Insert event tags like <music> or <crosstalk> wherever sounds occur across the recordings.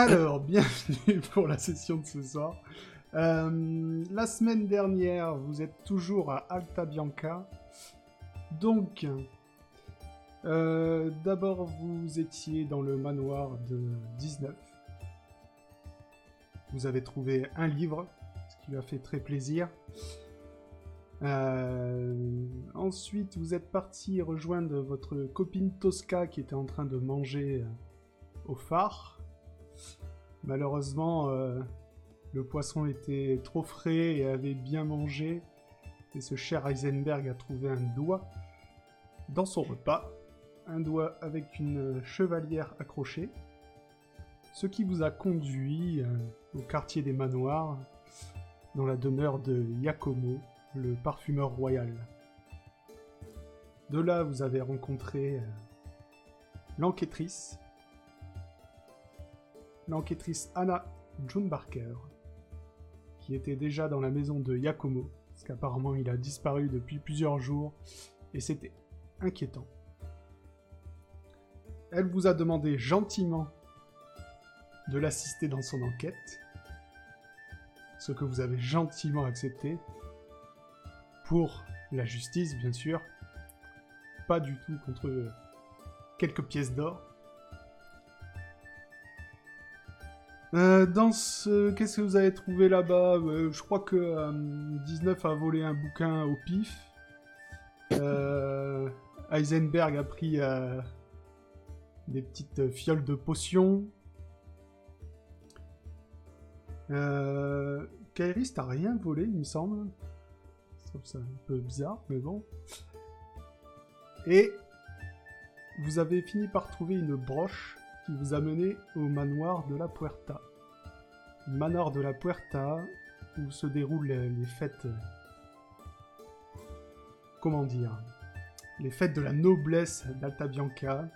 Alors, <laughs> bienvenue pour la session de ce soir. Euh, la semaine dernière, vous êtes toujours à Alta Bianca. Donc, euh, d'abord, vous étiez dans le manoir de 19. Vous avez trouvé un livre, ce qui lui a fait très plaisir. Euh, ensuite, vous êtes parti rejoindre votre copine Tosca qui était en train de manger au phare. Malheureusement, euh, le poisson était trop frais et avait bien mangé, et ce cher Heisenberg a trouvé un doigt dans son repas, un doigt avec une chevalière accrochée, ce qui vous a conduit euh, au quartier des manoirs, dans la demeure de Yakomo, le parfumeur royal. De là, vous avez rencontré euh, l'enquêtrice, l'enquêtrice Anna June Barker, qui était déjà dans la maison de Yakomo, parce qu'apparemment il a disparu depuis plusieurs jours, et c'était inquiétant. Elle vous a demandé gentiment de l'assister dans son enquête, ce que vous avez gentiment accepté, pour la justice bien sûr, pas du tout contre quelques pièces d'or. Euh, dans ce... Qu'est-ce que vous avez trouvé là-bas? Euh, Je crois que 19 euh, a volé un bouquin au pif. Heisenberg a pris des petites fioles de potions. Kairis, t'as rien volé, il me semble. C'est un peu bizarre, mais bon. Et vous avez fini par trouver une broche vous a mené au manoir de la Puerta. manoir de la Puerta, où se déroulent les, fêtes... Comment dire Les fêtes de la noblesse d'Alta Bianca.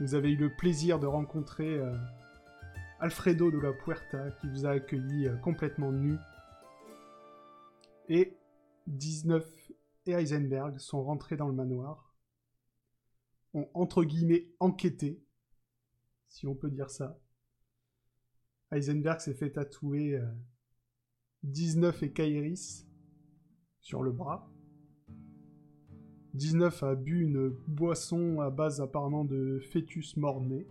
Vous avez eu le plaisir de rencontrer euh, Alfredo de la Puerta, qui vous a accueilli euh, complètement nu. Et 19 et Heisenberg sont rentrés dans le manoir, ont entre guillemets enquêté si on peut dire ça. Heisenberg s'est fait tatouer 19 euh, et Kairis sur le bras. 19 a bu une boisson à base apparemment de fœtus mort-né.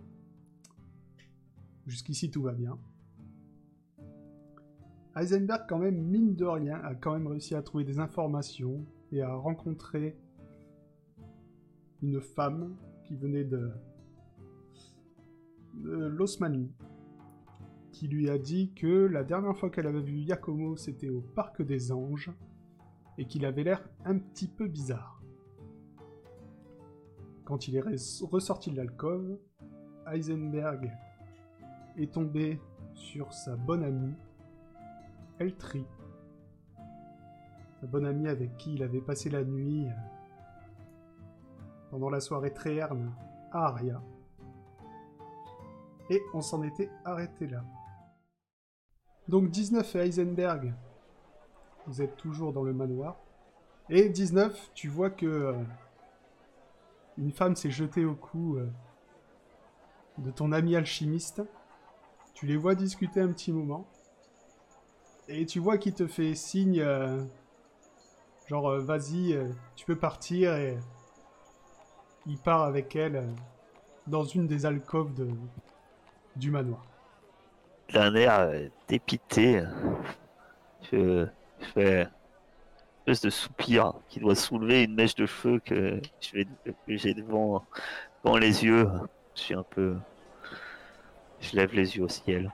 Jusqu'ici tout va bien. Heisenberg quand même, mine de rien, a quand même réussi à trouver des informations et à rencontrer une femme qui venait de l'Osmanie, qui lui a dit que la dernière fois qu'elle avait vu Yakomo, c'était au Parc des Anges, et qu'il avait l'air un petit peu bizarre. Quand il est ressorti de l'alcôve, Heisenberg est tombé sur sa bonne amie, Eltri, sa bonne amie avec qui il avait passé la nuit euh, pendant la soirée tréherne à Aria. Et on s'en était arrêté là. Donc 19 et Heisenberg, vous êtes toujours dans le manoir. Et 19, tu vois que euh, une femme s'est jetée au cou euh, de ton ami alchimiste. Tu les vois discuter un petit moment. Et tu vois qu'il te fait signe, euh, genre vas-y, tu peux partir. Et il part avec elle dans une des alcôves de, du manoir. D'un air euh, dépité, je, je fais une espèce de soupir qui doit soulever une mèche de feu que j'ai devant, devant les yeux. Je suis un peu. Je lève les yeux au ciel.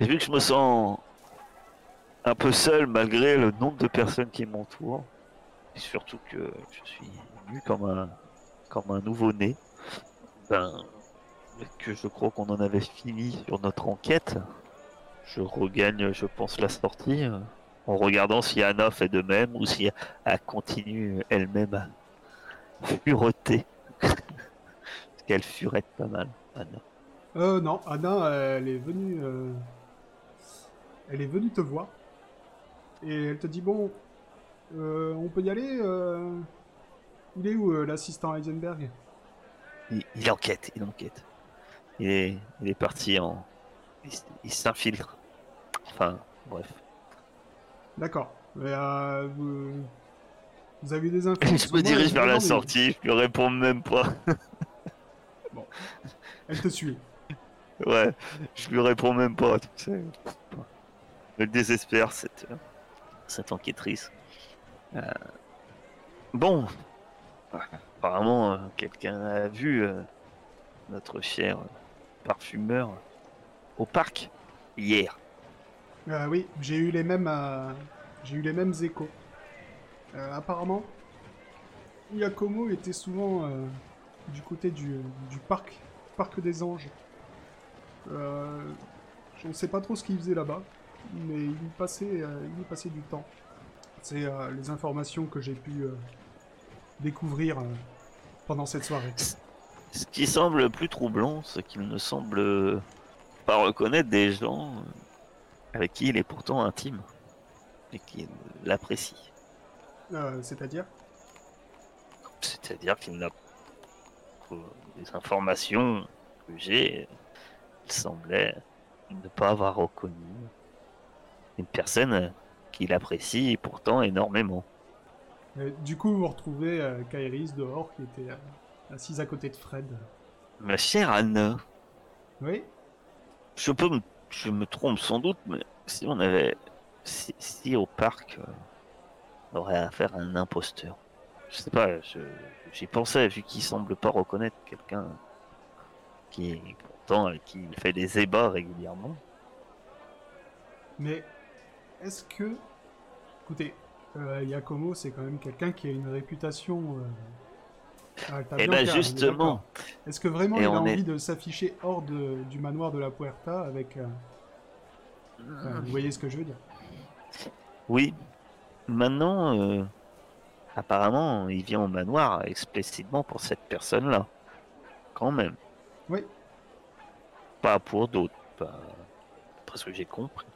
Et vu que je me sens un peu seul malgré le nombre de personnes qui m'entourent, et surtout que je suis nu comme un, comme un nouveau-né, ben, que je crois qu'on en avait fini sur notre enquête, je regagne, je pense, la sortie euh, en regardant si Anna fait de même ou si elle continue elle-même à fureter. Parce <laughs> qu'elle furette pas mal, Anna. Euh, non, Anna, elle est venue. euh, Elle est venue te voir. Et elle te dit Bon, euh, on peut y aller euh, Il est où l'assistant Heisenberg? Il, il enquête, il enquête. Il est, il est parti en. Il, s'infiltre. Enfin, bref. D'accord. Mais, euh, vous... vous avez des <laughs> infos Je me dirige vers la sortie, je lui réponds même pas. <laughs> Elle te suit. Ouais, je lui réponds même pas, tu sais. Elle désespère, cette, cette enquêtrice. Euh, Bon, apparemment, euh, quelqu'un a vu euh, notre cher parfumeur au parc hier. Euh, oui, j'ai eu les mêmes, euh, échos. Euh, apparemment, Yakomo était souvent du côté du, parc, parc des anges. Je ne sais pas trop ce qu'il faisait là-bas, mais il y passait, du temps. C'est les informations que j'ai pu découvrir pendant cette soirée. Ce qui semble plus troublant, c'est qu'il ne semble pas reconnaître des gens avec qui il est pourtant intime et qui l'apprécient. Euh, C'est-à-dire? C'est-à-dire qu'il n'a les informations que j'ai, il semblait ne pas avoir reconnu une personne qu'il apprécie pourtant énormément. Euh, Du coup, vous retrouvez euh, Kairis dehors qui était euh, assise à côté de Fred. Ma chère Anna, Oui je peux me, je me trompe sans doute, mais si on avait, si, si au parc, euh, on aurait affaire à un imposteur. Je sais pas, je- j'y pensais vu qu'il semble pas reconnaître quelqu'un qui pourtant avec qui il fait des ébats régulièrement. Mais est-ce que. Écoutez, euh, Yakomo, c'est quand même quelqu'un qui a une réputation. Euh... ah, Et bien clair, on est justement. Est-ce que vraiment Et il a envie est- de s'afficher hors de- du manoir de la Puerta avec. euh, enfin, vous voyez ce que je veux dire Oui. Maintenant, euh, apparemment, il vient au manoir explicitement pour cette personne-là. Quand même. Oui. Pas pour d'autres. Pas... Parce que j'ai compris.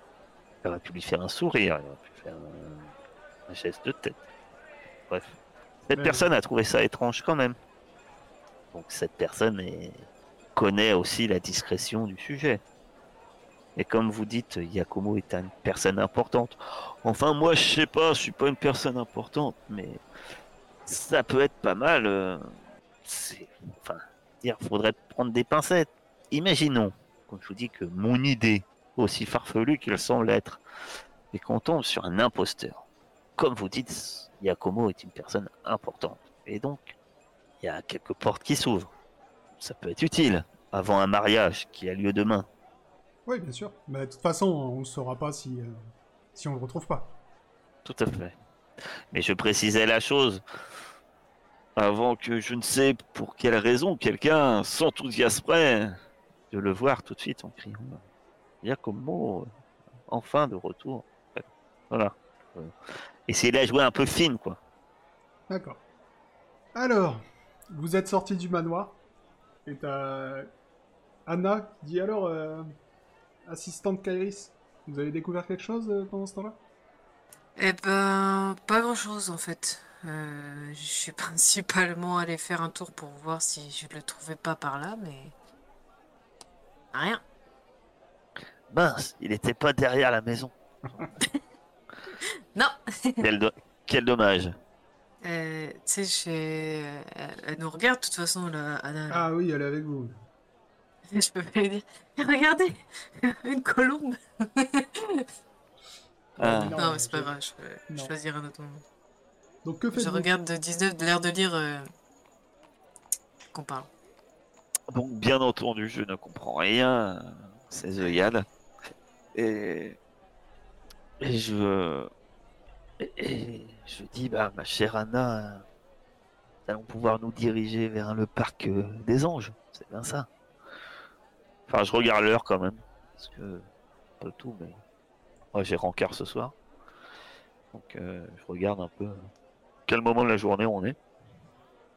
Il aurait pu lui faire un sourire, il aurait pu faire un, un geste de tête. Bref. Cette personne a trouvé ça étrange quand même. Donc cette personne est- connaît aussi la discrétion du sujet. Et comme vous dites, Yakomo est une personne importante. Enfin, moi, je sais pas, je suis pas une personne importante, mais ça peut être pas mal. euh, c'est, enfin, dire, faudrait prendre des pincettes. Imaginons, comme je vous dis, que mon idée, aussi farfelue qu'elle semble être, et qu'on tombe sur un imposteur. Comme vous dites, Yakomo est une personne importante, et donc il y a quelques portes qui s'ouvrent. Ça peut être utile avant un mariage qui a lieu demain. Oui, bien sûr. Mais de toute façon, on ne saura pas si, euh, si on le retrouve pas. Tout à fait. Mais je précisais la chose avant que je ne sais pour quelle raison quelqu'un s'enthousiasmerait de le voir tout de suite en criant Giacomo, enfin de retour. Voilà. Essayer de la jouer un peu fine, quoi. D'accord. Alors, vous êtes sorti du manoir. Et t'as Anna qui dit alors, euh, assistante Kairis, vous avez découvert quelque chose euh, pendant ce temps-là? Eh ben, pas grand-chose en fait. Euh, je suis <laughs> principalement allée faire un tour pour voir si je le trouvais pas par là, mais rien. Mince, il n'était pas derrière la maison. <laughs> Non. Quel, do- quel dommage. Euh, tu sais, j'ai- elle, nous regarde de toute façon, là, Anna. Ah oui, elle est avec vous. <laughs> Je peux pas lui dire. Regardez, <laughs> une colombe. Ah. Non, Non, mais c'est pas je- grave, je peux non. choisir un autre moment. Donc que Je faites-vous regarde de 19, de l'air de lire euh, qu'on parle. Donc, bien entendu, je ne comprends rien à ces œillades. Et, et je. Et, et je dis, bah, ma chère Anna, nous allons pouvoir nous diriger vers le parc euh, des anges. C'est bien ça. Enfin, je regarde l'heure quand même. Parce que. Pas tout, mais. Moi, j'ai rencard ce soir. Donc, euh, je regarde un peu. euh, Quel moment de la journée on est?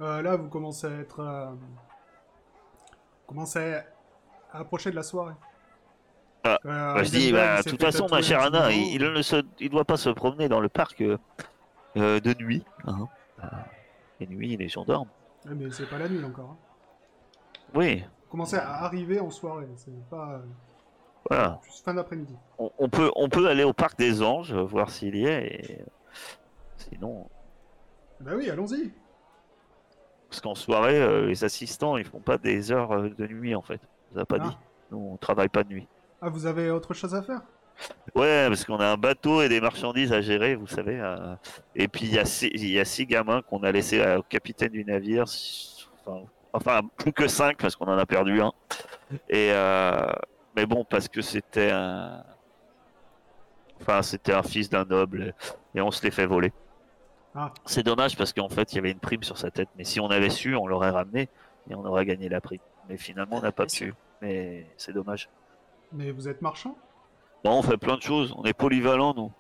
Euh, Là, vous commencez à être... euh, vous commencez à approcher de la soirée. Ah, Euh, Bah, je dis, bah, de toute fait façon, ma chère Anna, il, il ne se, il doit pas se promener dans le parc euh, euh, de nuit. Hein. Ah, Les nuits, les gens dorment. Ouais, mais c'est pas la nuit encore. hein. Oui, commencez à arriver en soirée, c'est pas... euh, voilà. juste fin d'après-midi. On, on peut, on peut aller au parc des anges, euh, voir s'il y est. Et... euh, Sinon, Bah oui, allons-y parce qu'en soirée, euh, les assistants, ils font pas des heures euh, de nuit en fait. On vous a pas Ah. dit. Nous, on travaille pas de nuit. Ah, vous avez autre chose à faire? Ouais, parce qu'on a un bateau et des marchandises à gérer, vous savez. euh, Et puis il y, a six- il y a six gamins qu'on a laissés euh, au capitaine du navire. Enfin, enfin, plus que cinq parce qu'on en a perdu un. Et euh, mais bon, parce que c'était un, enfin c'était un fils d'un noble et on se les fait voler. Ah. C'est dommage parce qu'en fait il y avait une prime sur sa tête. Mais si on avait su, on l'aurait ramené et on aurait gagné la prime. Mais finalement on n'a pas pu. Mais c'est dommage. Mais vous êtes marchand Bon, on fait plein de choses. On est polyvalent nous.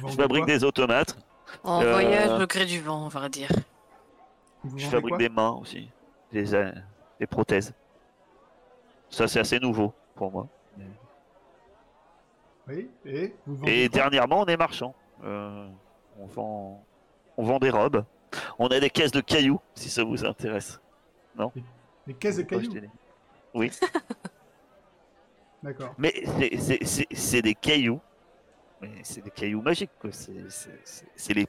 Vous Je fabrique des automates. En Euh, voyage au gré du vent, on va dire. Vous Je fabrique des mains aussi, des, euh, des prothèses. Ça, c'est assez nouveau pour moi. Oui, et vous Et dernièrement, on est marchand. Euh, on, vend, on vend des robes. On a des caisses de cailloux, si ça vous intéresse. Des caisses de cailloux Oui, <laughs> D'accord. mais c'est- des cailloux. C'est des cailloux magiques. quoi. C'est- c'est les...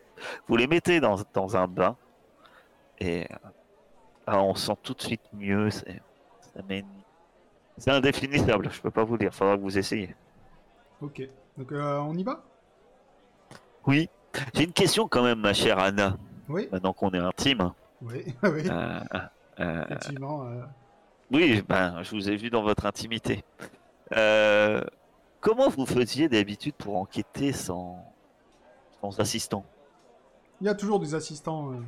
Vous les mettez dans, dans un bain et euh, ah, on sent tout de suite mieux. C'est indéfinissable, je peux pas vous dire. Faudra que vous essayiez. Ok. Donc euh, on y va? Oui, j'ai une question quand même, ma chère Anna. Oui Maintenant qu'on est intime. Oui, <laughs> oui. Euh, euh, Effectivement. oui, ben, je vous ai vu dans votre intimité. Euh, comment vous faisiez d'habitude pour enquêter sans, sans assistant Il y a toujours des assistants. euh,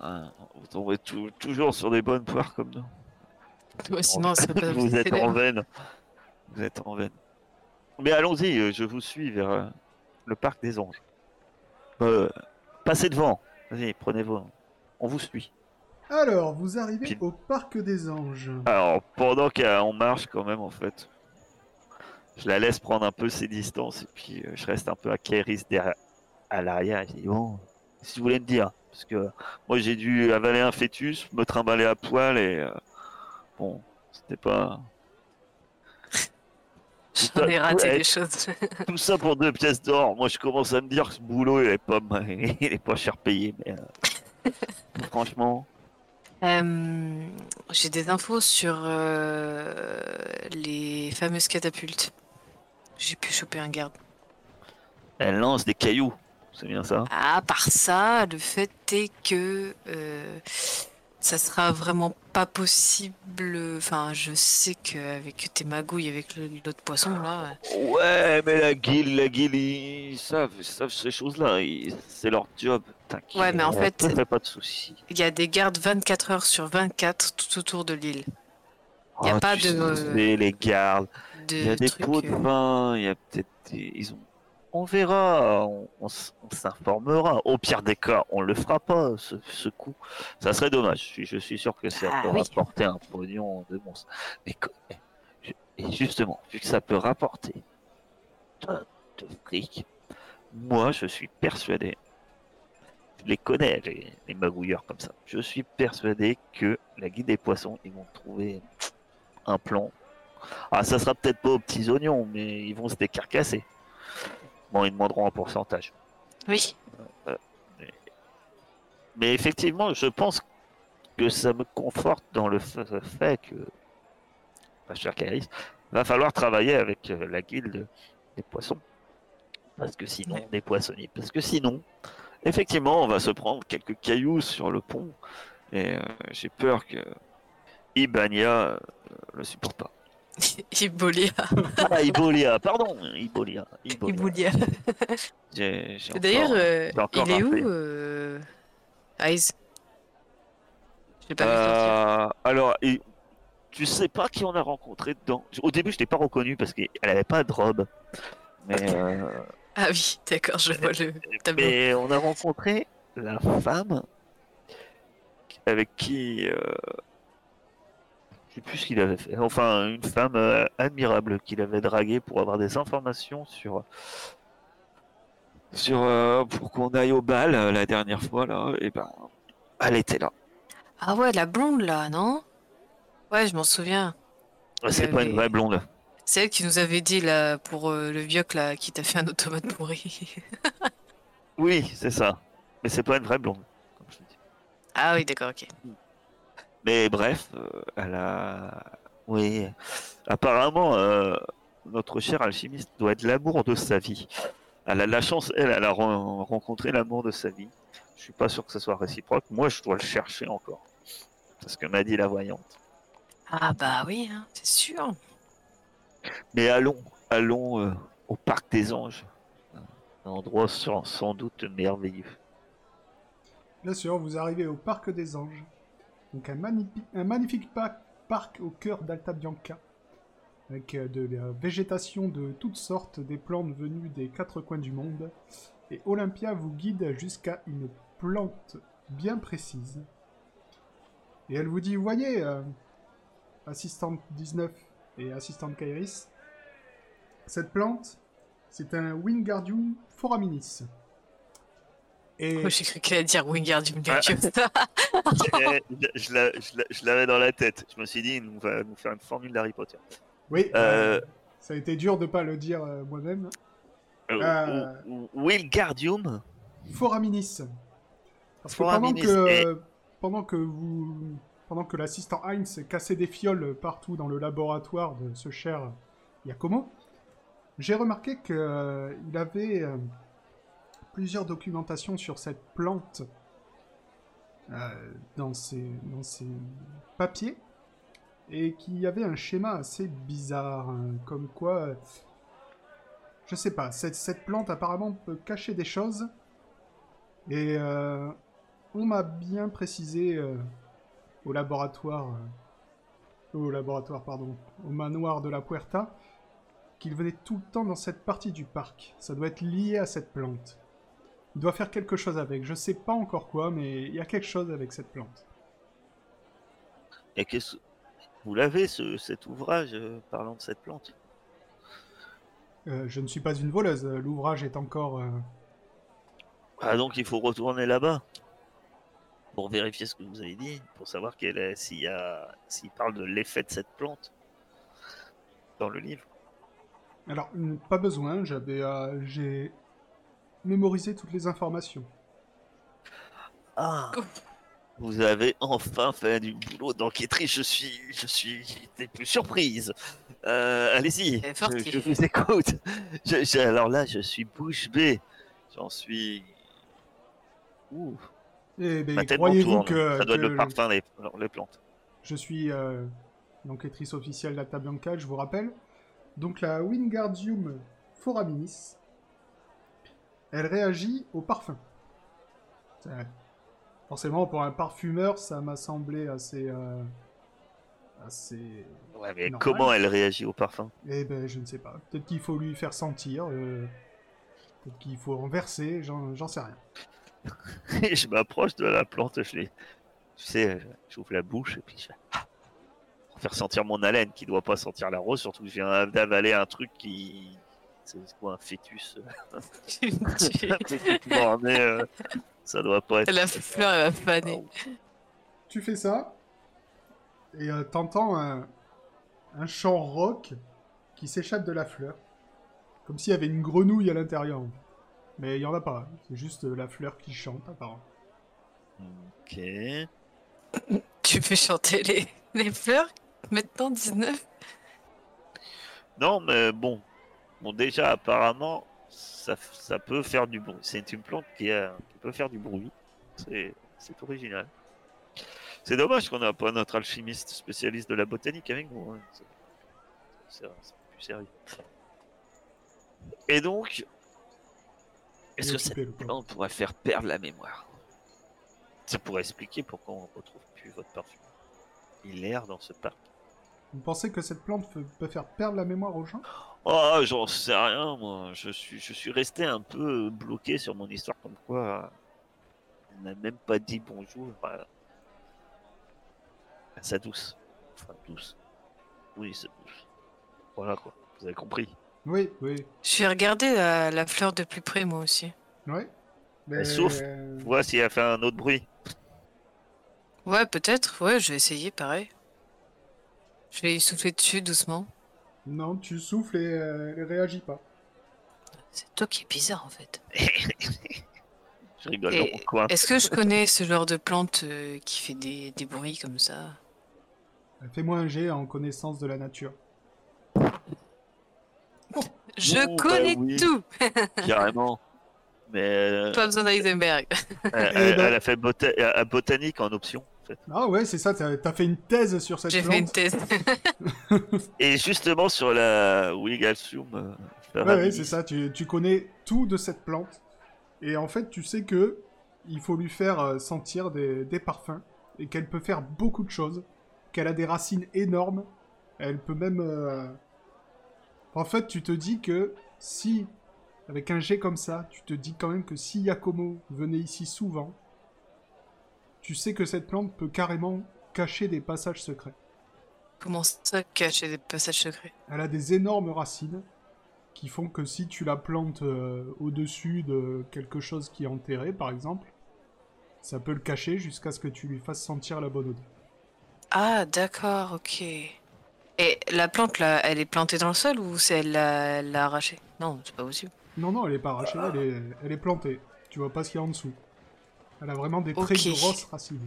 Hein, Vous tombez tou- toujours sur des bonnes poires comme nous. Ouais, sinon, ça peut pas <laughs> vous êtes en veine. Vous êtes en veine. Mais allons-y, euh, je vous suis vers le parc des anges. Euh, passez devant. Vas-y, prenez-vous. On vous suit. Alors, vous arrivez Puis- au parc des anges. Alors, pendant qu'on marche quand même, en fait, je la laisse prendre un peu ses distances et puis euh, je reste un peu à Kéris derrière, à l'arrière. Je dis, bon, si vous voulez me dire, parce que moi j'ai dû avaler un fœtus, me trimballer à poil et euh, bon, c'était pas. <laughs> J'en ai raté Ouais, des choses. <laughs> Tout ça pour deux pièces d'or. Moi je commence à me dire que ce boulot il est pas, <laughs> il est pas cher payé, mais euh, franchement. Euh, J'ai des infos sur euh, les fameuses catapultes. J'ai pu choper un garde. Elle lance des cailloux, c'est bien ça À part ça, le fait est que euh, ça sera vraiment pas possible. Enfin, je sais qu'avec tes magouilles avec l'autre poisson là, Ouais, mais la guilde, la guilde, ils savent, ils savent ces choses-là. C'est leur job. T'inquiète. Ouais, mais en fait- <laughs> Ça fait pas de soucis. il y a des gardes 24 heures sur 24 tout autour de l'île. Y a Oh, pas de- sais, les gardes. De Il y a des trucs, pots de euh, vin. Il y a peut-être des... Ils ont... On verra. On, on s- on s'informera. Au pire des cas, on le fera pas, ce, ce coup. Ça serait dommage. Je suis, je suis sûr que ça Ah, peut oui. rapporter un pognon de monstre. Mais co- je- et justement, vu que ça peut rapporter de, de fric, moi, je suis persuadé. Je les connais, les, les magouilleurs comme ça. Je suis persuadé que la guide des poissons, ils vont trouver un plan. Ah, ça sera peut-être pas aux petits oignons, mais ils vont se décarcasser. Ils demanderont un pourcentage. Oui. Mais effectivement, je pense que ça me conforte dans le fa- fait que, pas cher Kairis, va falloir travailler avec euh, la guilde des poissons. Parce que sinon, Ouais. des poissonniers. Parce que sinon, effectivement, on va se prendre quelques cailloux sur le pont. Et euh, j'ai peur que Ibania euh, le supporte pas. <laughs> Ibolia. Ah, Ibolia, pardon, Ibolia. Ibolia. D'ailleurs, euh, il est où euh... Ice? Je pas. Euh, alors, et, tu sais pas qui on a rencontré dedans? Au début, je t'ai pas reconnu parce qu'elle avait pas de robe. Mais, euh, Ah oui, d'accord, je vois le tableau. mais on a rencontré la femme avec qui. Je sais plus ce qu'il avait fait. Enfin, une femme euh, admirable qu'il avait draguée pour avoir des informations sur. Sur. euh, pour qu'on aille au bal euh, la dernière fois, là. Et ben. Elle était là. Ah ouais, la blonde là, non? Ouais, je m'en souviens. C'est pas une vraie blonde. C'est elle qui nous avait dit là pour euh, le vioc là qui t'a fait un automate pourri. Oui, c'est ça. Mais c'est pas une vraie blonde. Comme je te dis. ah oui, d'accord, ok. Mais bref, euh, elle a. Oui. Apparemment, euh, notre cher alchimiste doit être l'amour de sa vie. Elle a la chance, elle, elle a ren- rencontré l'amour de sa vie. Je suis pas sûr que ce soit réciproque. Moi, je dois le chercher encore. C'est ce que m'a dit la voyante. Ah bah oui, hein, c'est sûr. Mais allons, allons euh, au parc des anges. Un endroit sans, sans doute merveilleux. Bien sûr, vous arrivez au Parc des Anges. Donc un, magnifi- un magnifique pa- parc au cœur d'Alta Bianca. Avec euh, de la végétation de toutes sortes, des plantes venues des quatre coins du monde. Et Olympia vous guide jusqu'à une plante bien précise. Et elle vous dit, voyez, euh, assistante 19 et assistante Kairis, cette plante, c'est un Wingardium foraminis. Et... Moi j'ai cru qu'elle allait dire Wingardium Ah. Leviosa. <laughs> Je je l'a- je l'a- je l'avais dans la tête. Je me suis dit, il nous va nous faire une formule d'Harry Potter. Oui, Euh, euh, ça a été dur de pas le dire euh, moi-même. Euh, Euh. Wingardium Foraminis. Parce que pendant que, et- pendant que vous, pendant que l'assistant Heinz cassait des fioles partout dans le laboratoire de ce cher Yakomo, j'ai remarqué qu'il avait euh, plusieurs documentations sur cette plante euh, dans, ses, dans ses papiers et qu'il y avait un schéma assez bizarre, hein, comme quoi, euh, je sais pas, cette, cette plante apparemment peut cacher des choses et euh, on m'a bien précisé au laboratoire, au laboratoire, pardon, au manoir de la Puerta, qu'il venait tout le temps dans cette partie du parc. Ça doit être lié à cette plante. Il doit faire quelque chose avec. Je sais pas encore quoi, mais il y a quelque chose avec cette plante. Et qu'est-ce- Vous l'avez, ce- cet ouvrage euh, parlant de cette plante? Euh, je ne suis pas une voleuse. L'ouvrage est encore. euh, Ah, donc il faut retourner là-bas pour vérifier ce que vous avez dit, pour savoir quel est- s'il y a, s'il parle de l'effet de cette plante dans le livre. Alors, pas besoin. J'avais, j'ai mémorisé toutes les informations. Ah, <laughs> vous avez enfin fait du boulot d'enquêtrice. Je suis, je suis, j'étais plus surprise. Euh, allez-y, je, vous écoute. Je- je- alors là, je suis bouche bée. J'en suis. Ouh, Eh ben, ma tête m'en croyez-vous tourne. que, Ça doit être le parfum des, les plantes. je suis euh, l'enquêtrice officielle d'Alta Bianca, je vous rappelle. Donc la Wingardium foraminis, elle réagit au parfum. Forcément, pour un parfumeur, ça m'a semblé assez... euh, assez... Ouais, mais Normal. comment elle réagit au parfum? Eh ben, je ne sais pas. Peut-être qu'il faut lui faire sentir, euh, peut-être qu'il faut renverser, j'en j'en sais rien. <laughs> je m'approche de la plante, je les. Tu sais, j'ouvre la bouche et puis je. Ah Pour faire sentir mon haleine qui doit pas sentir la rose, surtout que je viens d'avaler un truc qui. C'est quoi un fœtus <laughs> truc mort-né, euh, Ça doit pas être. La fleur elle va faner. Tu fais ça, et euh, t'entends un, un chant rock qui s'échappe de la fleur. Comme s'il y avait une grenouille à l'intérieur. Mais il y en a pas, c'est juste euh, la fleur qui chante apparemment. Ok. <coughs> Tu fais chanter les, les fleurs maintenant 19 Non, mais bon. Bon, déjà, apparemment, ça, ça peut faire du bruit. C'est une plante qui, a- qui peut faire du bruit. C'est original. C'est dommage qu'on n'a pas notre alchimiste spécialiste de la botanique avec nous. hein. C'est- plus sérieux. Et donc, est-ce que cette plante pourrait faire perdre la mémoire? Ça pourrait expliquer pourquoi on ne retrouve plus votre parfum. Il erre dans ce parc. Vous pensez que cette plante peut, faire perdre la mémoire aux gens? Oh, j'en sais rien, moi. Je suis, je suis resté un peu bloqué sur mon histoire, comme quoi euh, elle n'a même pas dit bonjour à, à sa douce. Enfin, douce. Oui, c'est douce. Voilà quoi, vous avez compris. Oui, oui. Je vais regarder la, la fleur de plus près, moi aussi. Ouais. Mais... souffle. Vois si elle fait un autre bruit. Ouais, peut-être. Ouais, je vais essayer, pareil. Je vais y souffler dessus doucement. Non, tu souffles et euh, elle réagit pas. C'est toi qui es bizarre, en fait. <laughs> Je rigole Et dans mon coin. Est-ce que je connais ce genre de plante euh, qui fait des, des bruits comme ça? Fais-moi un jet en connaissance de la nature. Je Oh, bah connais oui. tout <laughs> Carrément. Mais euh, Pas besoin d'Heisenberg. elle, Eh elle- ben- elle a fait bota- euh, botanique en option. En fait. Ah ouais, c'est ça, t'as fait une thèse sur cette J'ai plante. fait une thèse. <laughs> Et justement sur la Wigalsum. euh, Ouais, c'est ça, tu, tu connais tout de cette plante. Et en fait, tu sais que il faut lui faire euh, sentir des, des parfums et qu'elle peut faire beaucoup de choses, qu'elle a des racines énormes, elle peut même... euh, En fait, tu te dis que si, avec un jet comme ça, tu te dis quand même que si Yakomo venait ici souvent, tu sais que cette plante peut carrément cacher des passages secrets. Comment ça cacher des passages secrets? Elle a des énormes racines qui font que si tu la plantes euh, au-dessus de quelque chose qui est enterré, par exemple, ça peut le cacher jusqu'à ce que tu lui fasses sentir la bonne odeur. Ah, d'accord, ok. Et la plante, là, elle est plantée dans le sol ou c'est elle l'a arrachée? Non, c'est pas possible. Non, non, elle est pas arrachée, elle est, elle est plantée. Tu vois pas ce qu'il y a en dessous. Elle a vraiment des très Ok. grosses racines.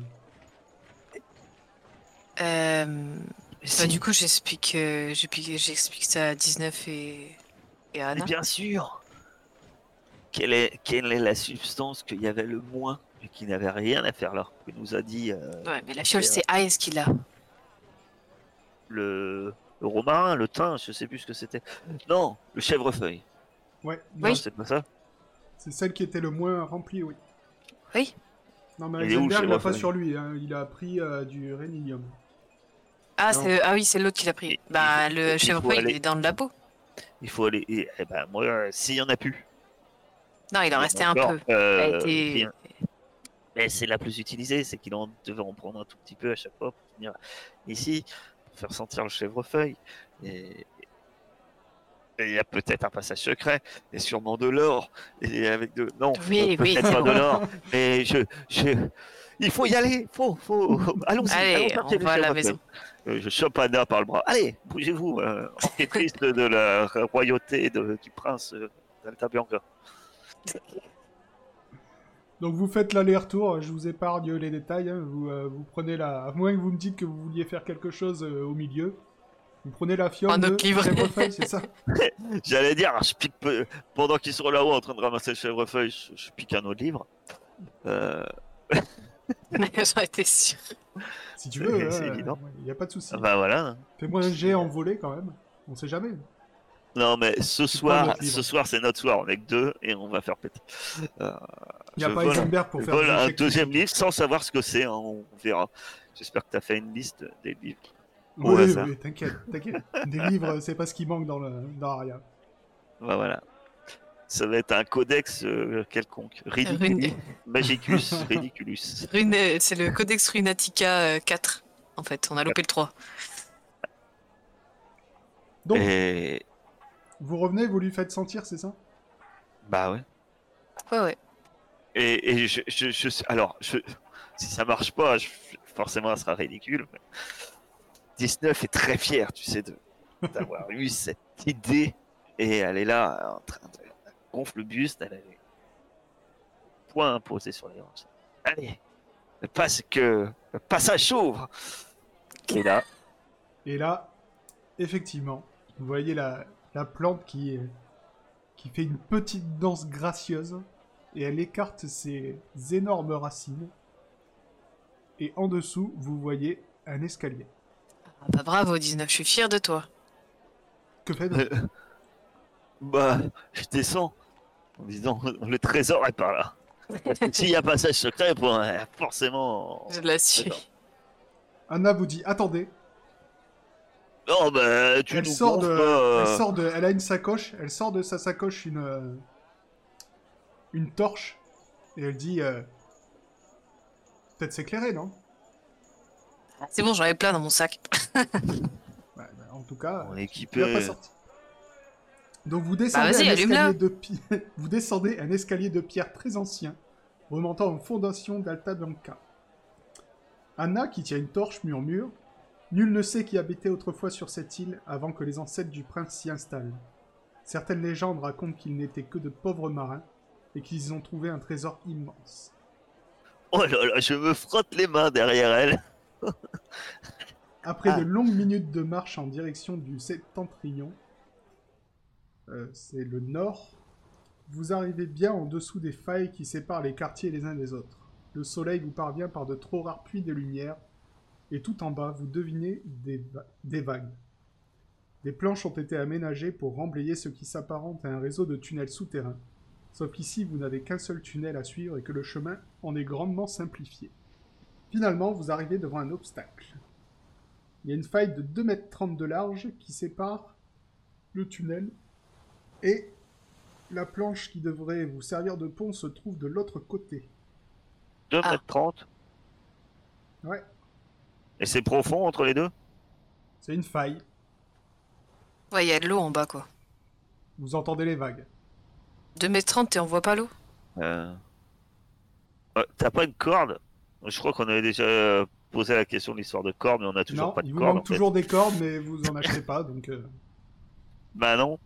Euh, bah, du coup, j'explique euh, j'explique j'explique ça à 19 et, et Mais Anna. bien sûr. Quelle est, quelle est la substance qu'il y avait le moins et qui n'avait rien à faire là Que nous a dit euh, Ouais, mais la fiole, Et, c'est Ice qui l'a. le, le romarin, le thym, je sais plus ce que c'était. Non, le chèvrefeuille. Ouais, Non, non, c'est pas ça? c'est celle qui était le moins remplie, oui. Oui. Non, mais Il Heisenberg l'a pas sur lui, hein, il a pris euh, du rhénilium. Ah, c'est- ah oui, c'est l'autre qui l'a pris. Il- Bah, il le il chèvrefeuille, il aller- est dans le labo. Il faut aller. et- eh ben, moi, euh, s'il y en a plus. Non, il en restait un peu. euh, été-. Mais c'est la plus utilisée, c'est qu'il en devait en prendre un tout petit peu à chaque fois pour venir ici, pour faire sentir le chèvrefeuille. Et il y a peut-être un passage secret, et sûrement de l'or, et avec de... Non, Oui, euh, oui. peut-être pas de l'or, mais je, je... Il faut y aller, faut, faut... <laughs> Allons-y, Allez, allons on va à la maison. Euh, je chope Anna par le bras. Allez, bougez-vous, euh, enquêtrice de, de la royauté de- du prince euh, d'Alta Bianca. Donc vous faites l'aller-retour, je vous épargne les détails, hein, vous, euh, vous prenez la... À moins que vous me dites que vous vouliez faire quelque chose euh, au milieu, vous prenez la fiole Un de autre livre. chèvrefeuille, c'est ça <laughs> J'allais dire, je pique peu- pendant qu'ils sont là-haut en train de ramasser le chèvrefeuille, je, je pique un autre livre. Euh, <laughs> J'en étais sûre. Si tu veux, c'est il n'y a pas de souci. bah voilà. Fais-moi un jet en volée quand même, on sait jamais. Non mais ce soir, notre livre. ce soir c'est notre soir, on est que deux et on va faire péter. Euh, Il n'y a Je pas vole- Heisenberg pour je faire vole un deuxième livre sans savoir ce que c'est, hein, on verra. J'espère que tu as fait une liste des livres. Oui, au oui, hasard. oui, t'inquiète, t'inquiète. Des livres, c'est pas ce qui manque dans, le, dans Aria. Bah, voilà. Ça va être un codex euh, quelconque. Ridiculus, Rune- Magicus, <laughs> Ridiculus. Rune- euh, c'est le Codex Runatica euh, 4. En fait, on a loupé le 3. Donc, Et vous revenez, vous lui faites sentir, c'est ça? Bah ouais. Ouais, ouais. Et, et je, je, je- alors, je, si ça marche pas, je- forcément, ça sera ridicule. mais 19 est très fier, tu sais, d'avoir eu cette idée. Et elle est là, en train de elle gonfle le buste, elle a les poings posés sur les hanches. Allez, Parce que le passage s'ouvre. Et là, Et là, effectivement, vous voyez la, la plante qui fait une petite danse gracieuse et elle écarte ses énormes racines. Et en dessous, vous voyez un escalier. Ah bah bravo 19, je suis fier de toi. Que faites-vous? Euh, <laughs> bah, je descends en disant <laughs> le trésor est par là. Parce que S'il y a passage secret, bon, forcément. Je la suis. Anna vous dit attendez. Oh bah, tu Elle nous sort, de, elle sort de. Elle a une sacoche. Elle sort de sa sacoche une. euh, une torche. Et elle dit. euh, Peut-être s'éclairer, non? C'est bon, j'en ai plein dans mon sac. <laughs> Ouais, bah, En tout cas, On est pas sorti. Donc vous descendez, Bah, vas-y, un allume-la. escalier de pi- <laughs> vous descendez un escalier de pierre très ancien, remontant aux fondations d'Alta Blanca. Anna, qui tient une torche, murmure Nul ne sait qui habitait autrefois sur cette île avant que les ancêtres du prince s'y installent. Certaines légendes racontent qu'ils n'étaient que de pauvres marins et qu'ils y ont trouvé un trésor immense. Oh là là, je me frotte les mains derrière elle. <laughs> Après Ah. de longues minutes de marche en direction du septentrion, euh, c'est le nord, vous arrivez bien en dessous des failles qui séparent les quartiers les uns des autres. Le soleil vous parvient par de trop rares pluies de lumière, et tout en bas, vous devinez des, va- des vagues. Des planches ont été aménagées pour remblayer ce qui s'apparente à un réseau de tunnels souterrains, sauf qu'ici vous n'avez qu'un seul tunnel à suivre et que le chemin en est grandement simplifié. Finalement, vous arrivez devant un obstacle. Il y a une faille de 2,30 m de large qui sépare le tunnel et la planche qui devrait vous servir de pont se trouve de l'autre côté. 2 Ah. mètres 30. Ouais, Et c'est profond entre les deux? C'est une faille. Ouais, il y a de l'eau en bas, quoi. Vous entendez les vagues. 2m30 et on voit pas l'eau? Euh, euh, T'as pas une corde? Je crois qu'on avait déjà euh, posé la question de l'histoire de corde, mais on a toujours non, pas de il vous manque en fait. toujours des cordes, mais vous en achetez pas, donc... euh, <laughs> Bah non.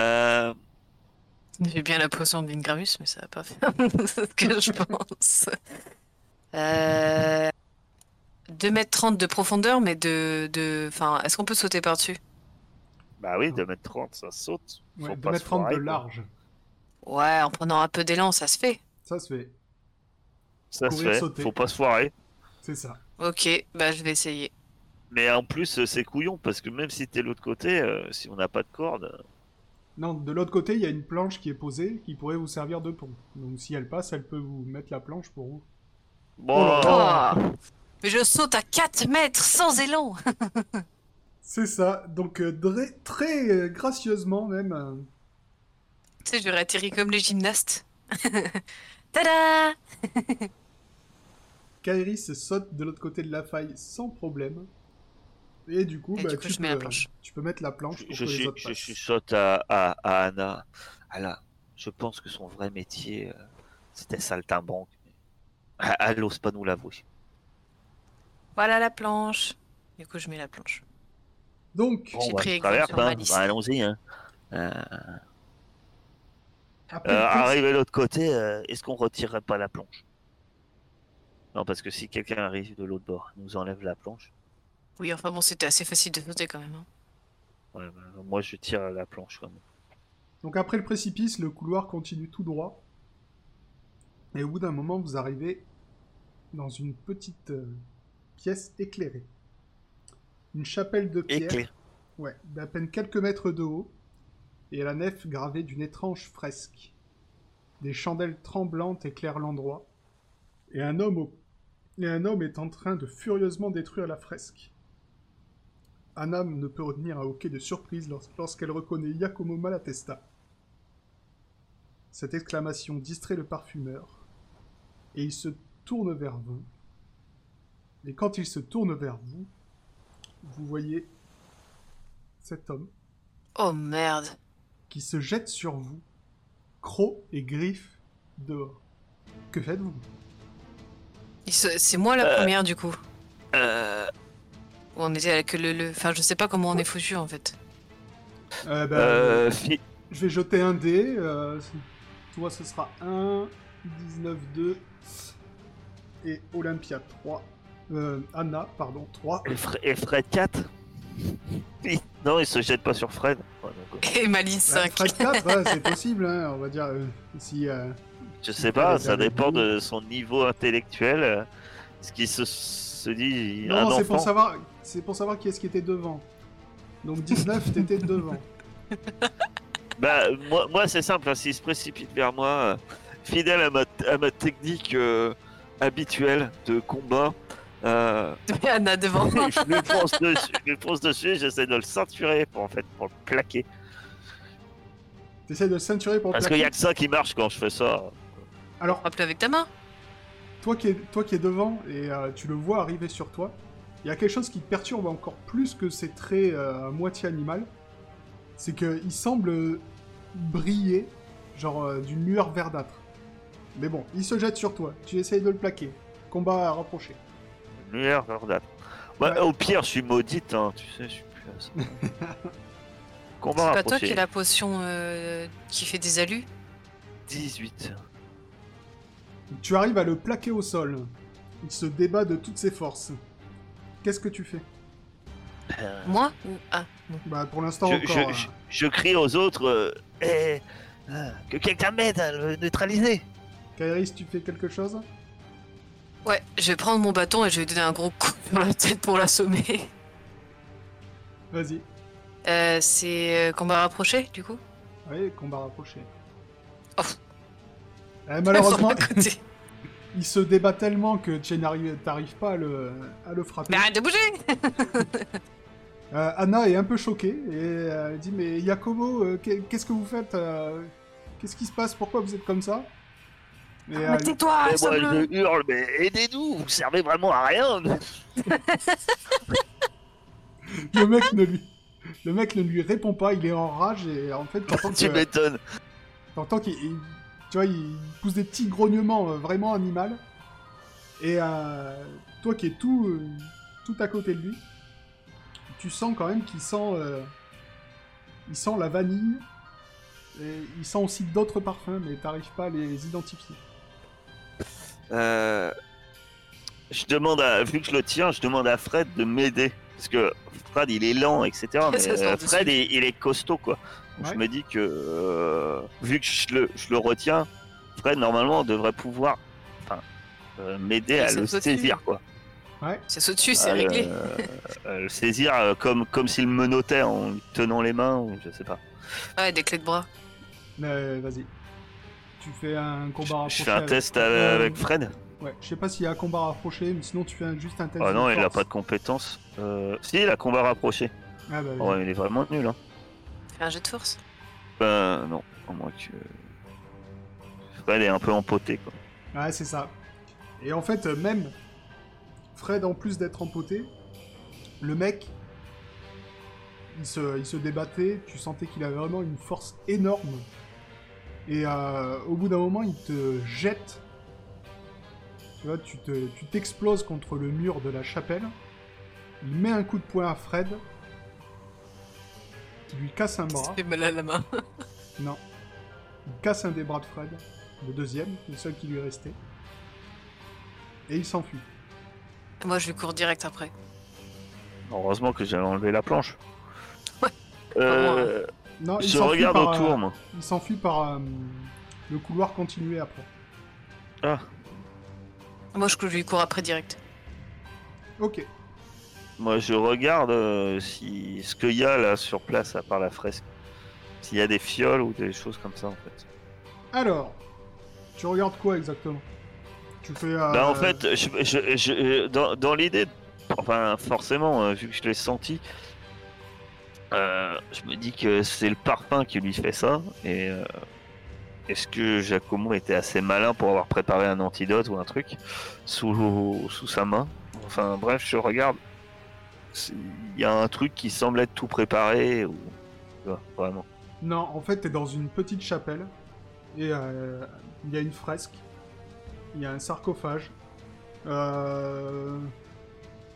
Euh, J'ai bien la potion d'Ingramus, mais ça va pas faire <laughs> ce que je pense. Euh... 2m30 de profondeur, mais de. de... Enfin, est-ce qu'on peut sauter par-dessus? Bah oui, 2 mètres 30, ça saute. Ouais, pas 2,30 se m foirer, de quoi. large. Ouais, en prenant un peu d'élan, ça se fait. Ça se fait, Ça se fait, sauter. faut pas se foirer. c'est ça. Ok, bah je vais essayer. Mais en plus, euh, c'est couillon, parce que même si t'es de l'autre côté, euh, si on n'a pas de corde... euh, Non, de l'autre côté, il y a une planche qui est posée, qui pourrait vous servir de pont. Donc si elle passe, elle peut vous mettre la planche pour vous. Bon, Oh là Oh Mais je saute à 4 mètres sans élan <laughs> C'est ça, donc euh, très euh, gracieusement même... euh, Tu sais, j'aurais atterri comme les gymnastes. <laughs> Tada <laughs> Kairis saute de l'autre côté de la faille sans problème. Et du coup, Et bah, du coup, tu, je mets la peux, planche. tu peux mettre la planche je, pour je que les suis- autres je passent. chuchote à, à, à Anna. Anna, je pense que son vrai métier, euh, c'était saltimbanque. Elle, elle ose pas nous l'avouer. Voilà la planche. Du coup, je mets la planche. Donc, Bon, J'ai bah, pris exemple sur hein. Bah, allons-y. Hein. Euh, euh, arrivé de l'autre côté, euh, est-ce qu'on retirerait pas la planche? Non, parce que si quelqu'un arrive de l'autre bord, nous enlève la planche. Oui, enfin bon, c'était assez facile de sauter quand même. hein. Ouais, bah, moi, je tire la planche quand même. donc après le précipice, le couloir continue tout droit. Et au bout d'un moment, vous arrivez dans une petite euh, pièce éclairée. Une chapelle de pierre. Éclair. Ouais, d'à peine quelques mètres de haut, et à la nef gravée d'une étrange fresque. Des chandelles tremblantes éclairent l'endroit, et un homme au- et un homme est en train de furieusement détruire la fresque. Anna ne peut retenir un hoquet de surprise lors- lorsqu'elle reconnaît Giacomo Malatesta. Cette exclamation distrait le parfumeur, et il se tourne vers vous. Et quand il se tourne vers vous, vous voyez cet homme Oh merde. qui se jette sur vous, crocs et griffes dehors. Que faites-vous? C'est moi la Euh. première du coup. Euh, on était avec le, le. Enfin, je sais pas comment on est foutu en fait. Euh, ben, euh, fi- Je vais jeter un dé. euh, toi, ce sera 1, 19, 2. et Olympia 3. Euh, Anna, pardon, 3. Et, Fre- et Fred 4 Oui. Non, il se jette pas sur Fred. Ouais, donc, euh, Et Malice Bah, 5. Fred 4, <laughs> ouais, c'est possible, hein, on va dire. euh, si, euh, Je sais pas, ça dépend de son niveau intellectuel. euh, Ce qui se, se dit. Non, c'est pour savoir, c'est pour savoir qui est-ce qui était devant. Donc 19, <laughs> t'étais devant. Bah, moi, moi c'est simple, hein, s'il se précipite vers moi, euh, fidèle à ma, à ma technique euh, habituelle de combat, euh, <laughs> Anna devant. je lui fonce dessus, je lui fonce dessus, j'essaie de le ceinturer pour, en fait, pour le plaquer. T'essaies de le ceinturer pour le Parce qu'il y a que ça qui marche quand je fais ça. Alors, Rappelez avec ta main. toi qui es, toi qui es devant et euh, tu le vois arriver sur toi, il y a quelque chose qui te perturbe encore plus que ses traits euh, à moitié animal. C'est qu'il semble briller, genre euh, d'une lueur verdâtre. Mais bon, il se jette sur toi. Tu essayes de le plaquer. Combat à rapprocher. Lueur verdâtre. Ouais, Ouais. Au pire, je suis maudite, hein, tu sais, je suis plus <laughs> à ça. Combat C'est pas toi rapproché. qui as la potion euh, qui fait des alus? 18. Tu arrives à le plaquer au sol. Il se débat de toutes ses forces. Qu'est-ce que tu fais? Euh, Moi ou Ah, non. Bah pour l'instant je, encore. je- je- je crie aux autres euh, Eh, euh, que quelqu'un m'aide à le neutraliser. Kairis, tu fais quelque chose? Ouais, je vais prendre mon bâton et je vais lui donner un gros coup dans la tête pour l'assommer. Vas-y. Euh, c'est combat rapproché, du coup? Oui, combat rapproché. Oh. Eh, malheureusement, <laughs> il se débat tellement que tu n'arrives pas à le, à le frapper. Mais arrête de bouger <laughs> Euh, Anna est un peu choquée et euh, elle dit Mais Yakobo, euh, qu'est- qu'est-ce que vous faites euh, Qu'est-ce qui se passe? Pourquoi vous êtes comme ça? Et, euh, Mais tais-toi, Et moi, je hurle, mais aidez-nous, vous servez vraiment à rien. <laughs> le mec ne lui. Le mec ne lui répond pas, il est en rage et en fait, t'entends tu m'étonnes. T'entends qu'il il- tu vois, il pousse des petits grognements euh, vraiment animal. Et euh, toi qui es tout, euh, tout à côté de lui, tu sens quand même qu'il sent, euh, il sent la vanille. Et il sent aussi d'autres parfums, mais t'arrives pas à les identifier. Euh, je demande à, vu que je le tiens, je demande à Fred de m'aider. Parce que Fred, il est lent, etc. <laughs> Mais euh. Fred, il, il est costaud, quoi. Donc, Ouais. Je me dis que, euh, vu que je le, je le retiens, Fred, normalement, devrait pouvoir euh, m'aider à le dessus. saisir, quoi. C'est saut dessus, c'est le- réglé. <laughs> euh, le saisir euh, comme, comme s'il me notait en lui tenant les mains, ou je sais pas. Ouais, des clés de bras. Mais vas-y. Tu fais un combat Je, rapproché. je fais un avec- test euh, avec Fred. Ouais, je sais pas s'il y a un combat rapproché, mais sinon tu fais un- juste un test. Ah non, il a pas de compétences. Euh, si, il a combat rapproché. Ah bah, Oh, ouais, il est vraiment nul, hein. Fais un jet de force. Ben non, à moins que. Fred est un peu empoté quoi. Ouais, c'est ça. Et en fait, même Fred, en plus d'être empoté, le mec, il se, il se débattait, tu sentais qu'il avait vraiment une force énorme. Et euh, au bout d'un moment, il te jette. Tu vois, tu te- tu t'exploses contre le mur de la chapelle. Il met un coup de poing à Fred. Il lui casse un bras. Fait mal à la main. <laughs> Non. Il casse un des bras de Fred, le deuxième, le seul qui lui restait. Et il s'enfuit. Moi, je lui cours direct après. Heureusement que j'ai enlevé la planche. Ouais. Euh, Non, il je s'enfuit regarde par, autour euh, moi. il s'enfuit par euh, le couloir continué après. Ah, Moi, je lui cours après direct. Ok. Moi je regarde euh, si ce qu'il y a là sur place à part la fresque. S'il y a des fioles ou des choses comme ça en fait. Alors, tu regardes quoi exactement? Tu fais. euh, Bah en fait, je, je- je- dans, dans l'idée, enfin forcément, euh, vu que je l'ai senti, euh, je me dis que c'est le parfum qui lui fait ça. Et euh, est-ce que Giacomo était assez malin pour avoir préparé un antidote ou un truc sous, sous sa main? Enfin bref, je regarde. Il y a un truc qui semble être tout préparé ou vois, vraiment. Non, en fait, t'es dans une petite chapelle. Et euh, il y a une fresque. Il y a un sarcophage. Euh,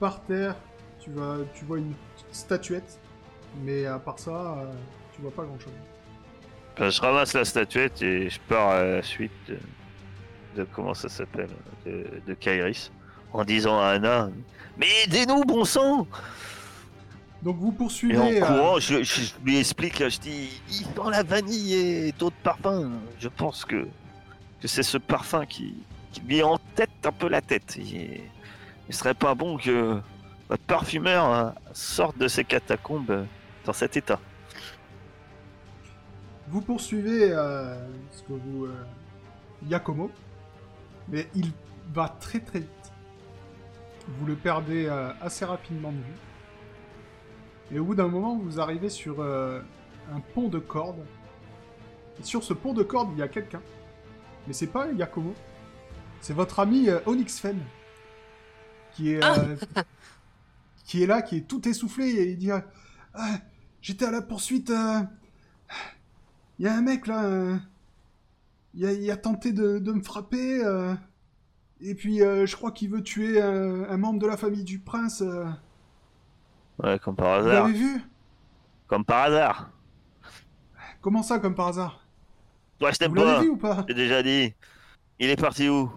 par terre, tu, vas, tu vois une statuette. Mais à part ça, euh, tu vois pas grand chose. Enfin, je ramasse la statuette et je pars à la suite. de comment ça s'appelle, de, de Kairis, en disant à Anna Mais aidez-nous, bon sang Donc vous Et en poursuivez. euh, courant, je, je- je lui explique, je dis Il dans la vanille et d'autres parfums. Je pense que, que c'est ce parfum qui, qui lui en tête un peu la tête. Il, il serait pas bon que votre parfumeur euh, sorte de ces catacombes euh, dans cet état. Vous poursuivez euh, ce que vous euh, Yakomo, mais il va très très vite. Vous le perdez euh, assez rapidement de vue. Et au bout d'un moment, vous arrivez sur euh, un pont de cordes. Et sur ce pont de cordes, il y a quelqu'un. Mais c'est pas Yakomo. C'est votre ami euh, Onyx Fen. Qui est, euh, qui est là, qui est tout essoufflé. Et il dit Ah, J'étais à la poursuite. il y a un mec là, il, a, il a tenté de, de me frapper, et puis euh, je crois qu'il veut tuer un, un membre de la famille du prince. euh. Ouais, comme par Vous hasard. l'avez vu? Comme par hasard. Comment ça, comme par hasard? Toi, je t'aime Vous l'avez pas. vu ou pas? J'ai déjà dit. Il est parti où?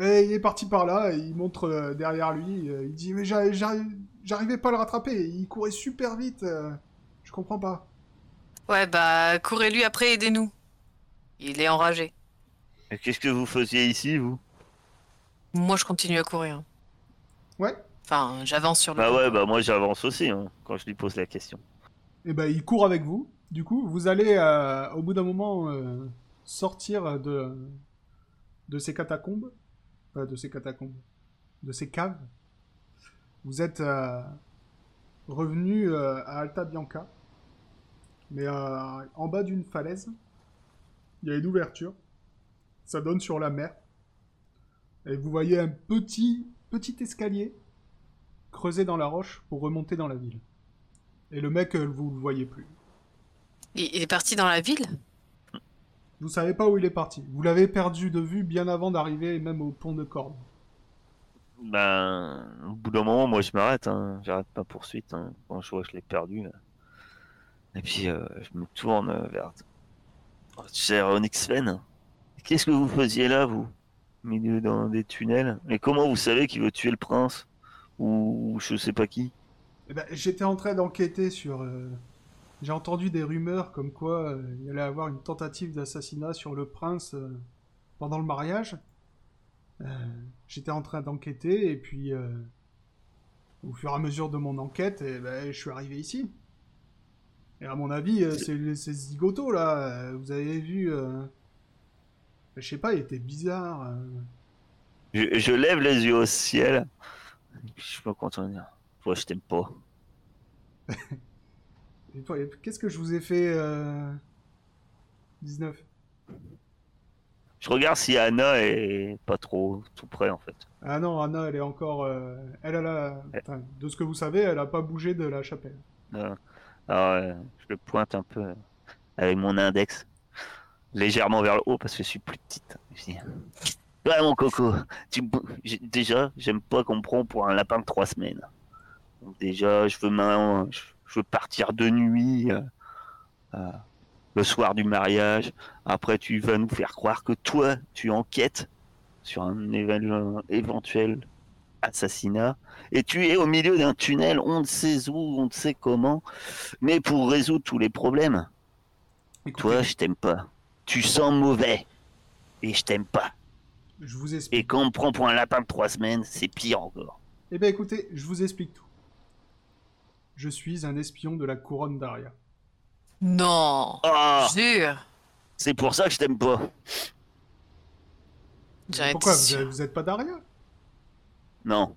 Et il est parti par là, et il montre euh, derrière lui, euh, il dit mais j'arrivais pas à le rattraper, il courait super vite, euh, je comprends pas. Ouais, bah, courez-lui après, aidez-nous. Il est enragé. Et Qu'est-ce que vous faisiez ici, vous? Moi, je continue à courir. Ouais Enfin, j'avance sur le. Bah ouais, bah moi j'avance aussi hein, quand je lui pose la question. Et ben il court avec vous. Du coup, vous allez euh, au bout d'un moment euh, sortir de de ces catacombes, pas de ces catacombes, de ces caves. Vous êtes euh, revenu euh, à Alta Bianca, mais euh, en bas d'une falaise, il y a une ouverture. Ça donne sur la mer. Et vous voyez un petit petit escalier creusé dans la roche pour remonter dans la ville. Et le mec, euh, vous le voyez plus. Il est parti dans la ville? Vous savez pas où il est parti. Vous l'avez perdu de vue bien avant d'arriver même au pont de corde. Ben, au bout d'un moment, moi je m'arrête, hein. j'arrête ma poursuite hein, quand je vois que je l'ai perdu. là. Et puis euh, je me tourne vers cher Onyx. Qu'est-ce que vous faisiez là, vous? Milieu dans des tunnels Et comment vous savez qu'il veut tuer le prince Ou je sais pas qui? Eh ben, j'étais en train d'enquêter sur. euh, J'ai entendu des rumeurs comme quoi euh, il allait avoir une tentative d'assassinat sur le prince euh, pendant le mariage. Euh, J'étais en train d'enquêter et puis au fur et à mesure de mon enquête, eh ben, je suis arrivé ici. Et à mon avis, c'est Zigoto là. Vous avez vu. Euh, Je sais pas, il était bizarre. euh. je, je lève les yeux au ciel. Je de dire Toi, je t'aime pas? <laughs> Et toi, Qu'est-ce que je vous ai fait euh... 19 Je regarde si Anna est pas trop tout près en fait. Ah non, Anna, elle est encore. euh, Elle, elle a. enfin, de ce que vous savez, elle a pas bougé de la chapelle. Euh, Alors, euh, je le pointe un peu euh, avec mon index légèrement vers le haut parce que je suis plus petite. Je dis, Ouais, mon coco, tu... déjà, j'aime pas qu'on me prend pour un lapin de trois semaines. Donc, déjà, je veux, je veux partir de nuit euh, euh, le soir du mariage. Après, tu vas nous faire croire que toi, tu enquêtes sur un éve- éventuel assassinat et tu es au milieu d'un tunnel, on ne sait où, on ne sait comment, mais pour résoudre tous les problèmes. Écoutez, Toi, je t'aime pas. Tu sens mauvais. Et je t'aime pas. je vous Et explique. quand on me prend pour un lapin de trois semaines, c'est pire encore. Eh ben écoutez, je vous explique tout. Je suis un espion de la couronne d'Aria. Non Ah, Jure c'est pour ça que je t'aime pas. Pourquoi vous, sûre. êtes- vous êtes pas d'Aria? Non.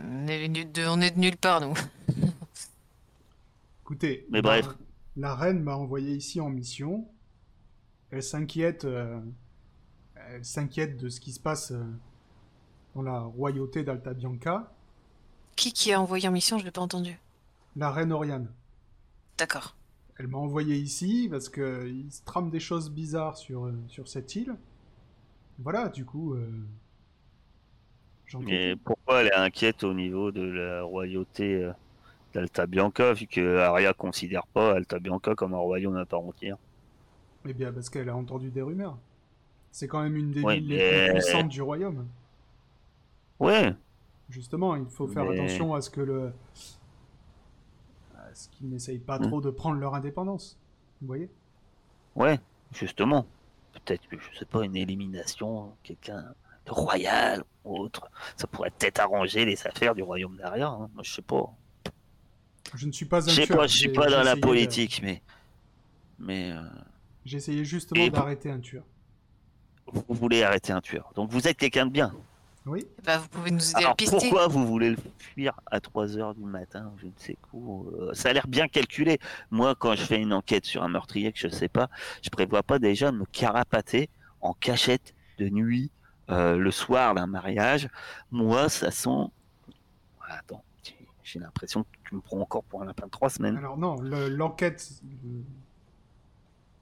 On est, venu de, on est de nulle part, nous. Écoutez, Mais bref. La reine m'a envoyé ici en mission. Elle s'inquiète. euh, Elle s'inquiète de ce qui se passe euh, dans la royauté d'Alta Bianca. Qui qui a envoyé en mission Je l'ai pas entendu. La reine Oriane. D'accord. Elle m'a envoyé ici parce que il se trame des choses bizarres sur, euh, sur cette île. Voilà, du coup. Euh... Mais pourquoi elle est inquiète au niveau de la royauté euh, d'Alta Bianca, vu que Arya considère pas Alta Bianca comme un royaume à part entière? Eh bien, parce qu'elle a entendu des rumeurs. C'est quand même une des villes les plus puissantes du royaume. Ouais, Justement, il faut faire Mais- attention à ce que le. à ce qu'ils n'essayent pas Hmm. trop de prendre leur indépendance. Vous voyez? Ouais, justement. Peut-être que, je sais pas, une élimination, quelqu'un de royal ou autre. Ça pourrait peut-être arranger les affaires du royaume derrière. hein. Moi, je sais pas. Je ne suis pas un Je sais pas, je suis pas dans la de- politique, mais. Mais. euh, Essayé justement d'arrêter un tueur. vous voulez arrêter un tueur. Donc vous êtes quelqu'un de bien. Oui Bah, vous pouvez nous aider à Alors le pister. pourquoi vous voulez le fuir à 3h du matin, je ne sais où euh, Ça a l'air bien calculé. Moi, quand je fais une enquête sur un meurtrier que je sais pas, je prévois pas déjà de me carapater en cachette de nuit euh, le soir d'un mariage. Moi, ça sent... Attends, j'ai- l'impression que tu me prends encore pour un lapin de trois semaines. Alors non, le- l'enquête, le-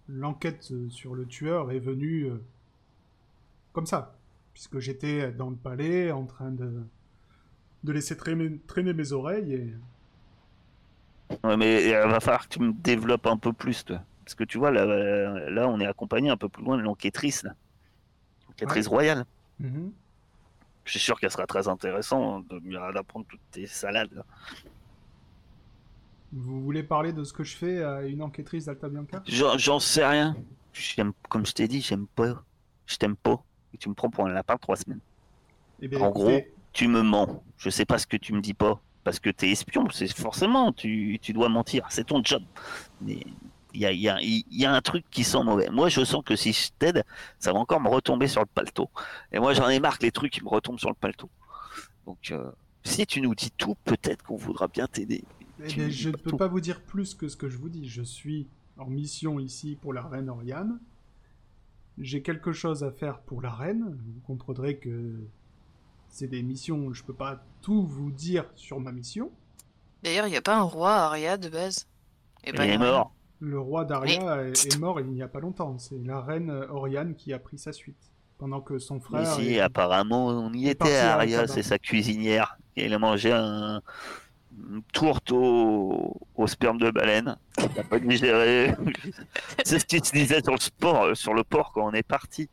l'enquête euh, sur le tueur est venue euh, comme ça, puisque j'étais dans le palais en train de de laisser traîner, traîner mes oreilles et Ouais, mais il va falloir que tu me développes un peu plus, toi. Parce que tu vois, là, euh, là on est accompagné un peu plus loin de l'enquêtrice. L'enquêtrice royale. Mhm. Je suis sûr qu'elle sera très intéressante d'apprendre toutes tes salades. là. Vous voulez parler de ce que je fais à une enquêtrice d'Alta Bianca? J'en sais rien. Comme je t'ai dit, j'aime pas. Je t'aime pas. Et tu me prends pour un lapin de trois semaines. Eh En écoutez, Tu me mens. Je sais pas ce que tu me dis pas. Parce que t'es espion. C'est forcément, tu, tu dois mentir. C'est ton job. Mais il y a, y, a, y a un truc qui sent mauvais. Moi, je sens que si je t'aide, ça va encore me retomber sur le paletot. Et moi, j'en ai marre que les trucs qui me retombent sur le paletot. Donc, euh, si tu nous dis tout, peut-être qu'on voudra bien t'aider. Eh tu je ne peux tout. pas vous dire plus que ce que je vous dis. Je suis en mission ici pour la reine Oriane. J'ai quelque chose à faire pour la reine. Vous comprendrez que c'est des missions, je peux pas tout vous dire sur ma mission. D'ailleurs, il n'y a pas un roi Aria de base? Il ben, est y a rien. mort. Le roi Daria est, est mort il n'y a pas longtemps. C'est la reine Oriane qui a pris sa suite. Pendant que son frère. Ici, est- apparemment, on y est était Aria, c'est sa cuisinière. Et elle a mangé un... tourte au... au sperme de baleine. Pas digéré. <laughs> c'est ce qui se disait sur le sport, euh, sur le port quand on est parti.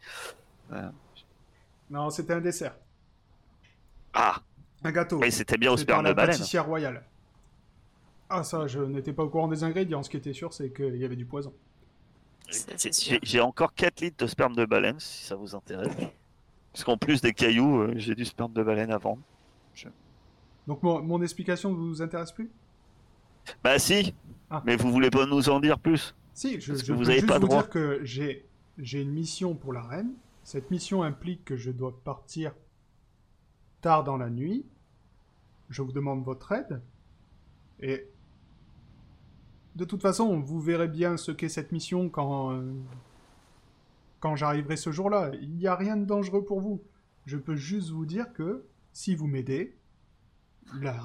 Non, c'était un dessert. Ah, Un gâteau. oui, c'était bien au sperme de baleine. pâtissière royale. Ah, ça, je n'étais pas au courant des ingrédients. Ce qui était sûr, c'est qu'il y avait du poison. J'ai encore 4 litres de sperme de baleine, si ça vous intéresse. Parce qu'en plus des cailloux, euh, j'ai du sperme de baleine à vendre. Donc, mon, mon explication ne vous intéresse plus? Bah si, Ah. mais vous voulez pas nous en dire plus? Si, je, Parce je que vous peux avez juste pas vous droit. dire que j'ai j'ai une mission pour la reine. Cette mission implique que je dois partir tard dans la nuit. Je vous demande votre aide. Et de toute façon, vous verrez bien ce qu'est cette mission quand euh, quand j'arriverai ce jour-là. Il n'y a rien de dangereux pour vous. Je peux juste vous dire que si vous m'aidez, la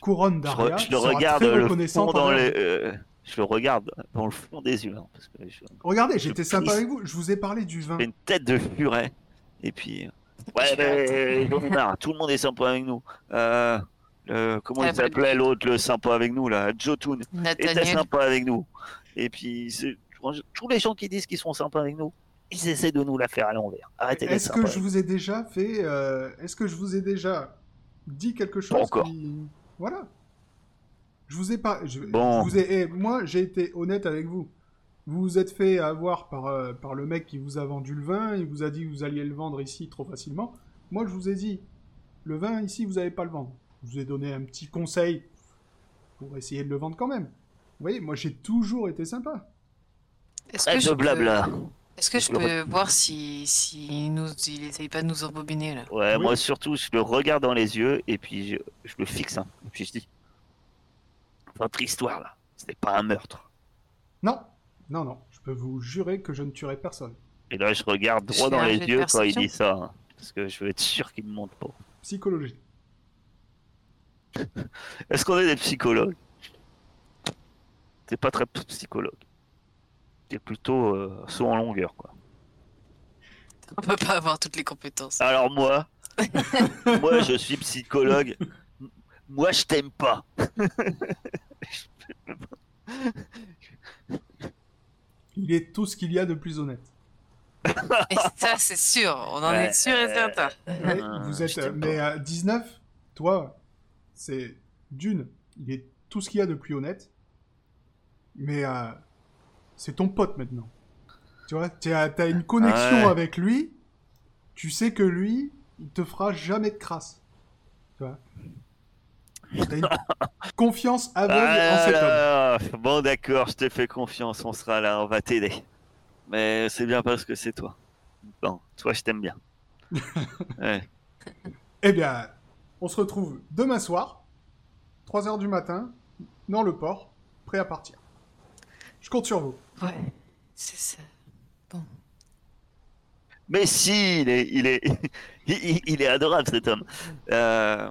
couronne d'Aria je le sera regarde très le fond dans vous. euh, je le regarde dans le fond des yeux. hein, parce que je Regardez, j'étais sympa avec vous. Je vous ai parlé du vin. une tête de furet. Et puis, euh, ouais, mais marre, tout le monde est sympa avec nous. Euh, le- comment Ah, il s'appelait l'autre, le sympa avec nous là, Jotun, était sympa avec nous. Et puis, tous les gens qui disent qu'ils sont sympas avec nous, ils essaient de nous la faire à l'envers. Arrêtez Est-ce que je vous ai déjà fait. euh, Est-ce que je vous ai déjà dit quelque chose encore. qui- Voilà. Je vous ai pas. Je, Bon. je vous ai... eh, moi, j'ai été honnête avec vous. Vous vous êtes fait avoir par, euh, par le mec qui vous a vendu le vin. Il vous a dit que vous alliez le vendre ici trop facilement. Moi, je vous ai dit le vin ici, vous n'allez pas le vendre. Je vous ai donné un petit conseil pour essayer de le vendre quand même. Vous voyez, moi, j'ai toujours été sympa. Est-ce que peux- blabla. Est-ce que je le peux voir si, si nous, il essaye pas de nous embobiner là? Ouais, Oui. moi surtout, je le regarde dans les yeux et puis je, je le fixe. hein. Et puis je dis Votre histoire là, c'était pas un meurtre. Non, non, non. Je peux vous jurer que je ne tuerai personne. Et là, je regarde droit dans les yeux quand il dit ça. hein, parce que je veux être sûr qu'il me monte pas. Psychologie. <laughs> Est-ce qu'on est des psychologues? T'es pas très psychologue. Plutôt euh, saut en longueur, quoi. On peut pas avoir toutes les compétences. Alors moi, <laughs> moi je suis psychologue. Moi je t'aime pas. Il est tout ce qu'il y a de plus honnête. Et ça, c'est sûr. On en Ouais, est sûr et certain. Ouais, Ah, vous êtes, mais à 19, toi, c'est d'une, il est tout ce qu'il y a de plus honnête, mais euh, c'est ton pote maintenant. Tu vois, tu as, t'as une connexion Ouais. avec lui, tu sais que lui, il te fera jamais de crasse. Tu vois T'as une <laughs> confiance aveugle en Ah cet homme. là, bon d'accord, je te fais confiance, on sera là, on va t'aider. Mais c'est bien parce que c'est toi. Bon, toi je t'aime bien. <laughs> Ouais. Eh bien, on se retrouve demain soir, 3h du matin, dans le port, prêt à partir. Je compte sur vous. Ouais, c'est ça. Mais si, il est, il est, <laughs> il, il- il est adorable cet homme. Euh,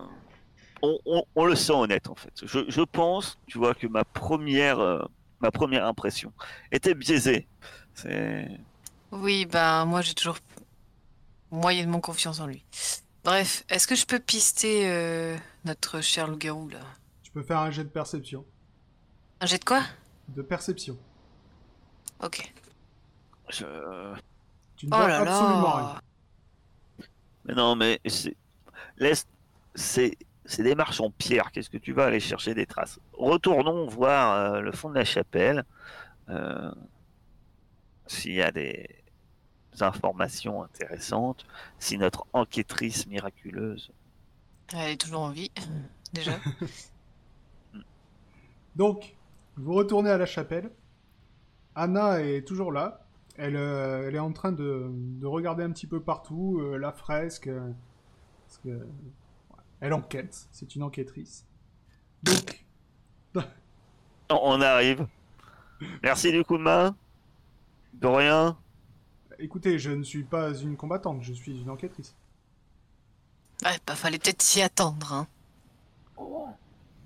on, on- on le sent honnête en fait. Je, je pense, tu vois, que ma première, euh, ma première impression était biaisée. C'est Oui, ben moi j'ai toujours moyennement confiance en lui. Bref, est-ce que je peux pister euh, notre cher loup-garou là? Tu peux faire un jet de perception. Un jet de quoi? De perception. Ok. je- Tu ne Oh vois là absolument rien. Mais non, mais c'est- laisse, c'est, c'est des marches en pierre. Qu'est-ce que tu vas aller chercher des traces? Retournons voir euh, le fond de la chapelle. euh, s'il y a des informations intéressantes, si notre enquêtrice miraculeuse. Elle est toujours en vie, déjà. <laughs> Donc, vous retournez à la chapelle. Anna est toujours là. Elle, euh, elle est en train de, de regarder un petit peu partout, euh, la fresque. euh, parce que, ouais, elle enquête, c'est une enquêtrice. Donc, <laughs> On- arrive. Merci du coup de main. De rien. écoutez, je ne suis pas une combattante, je suis une enquêtrice. Ouais, bah fallait peut-être s'y attendre, hein.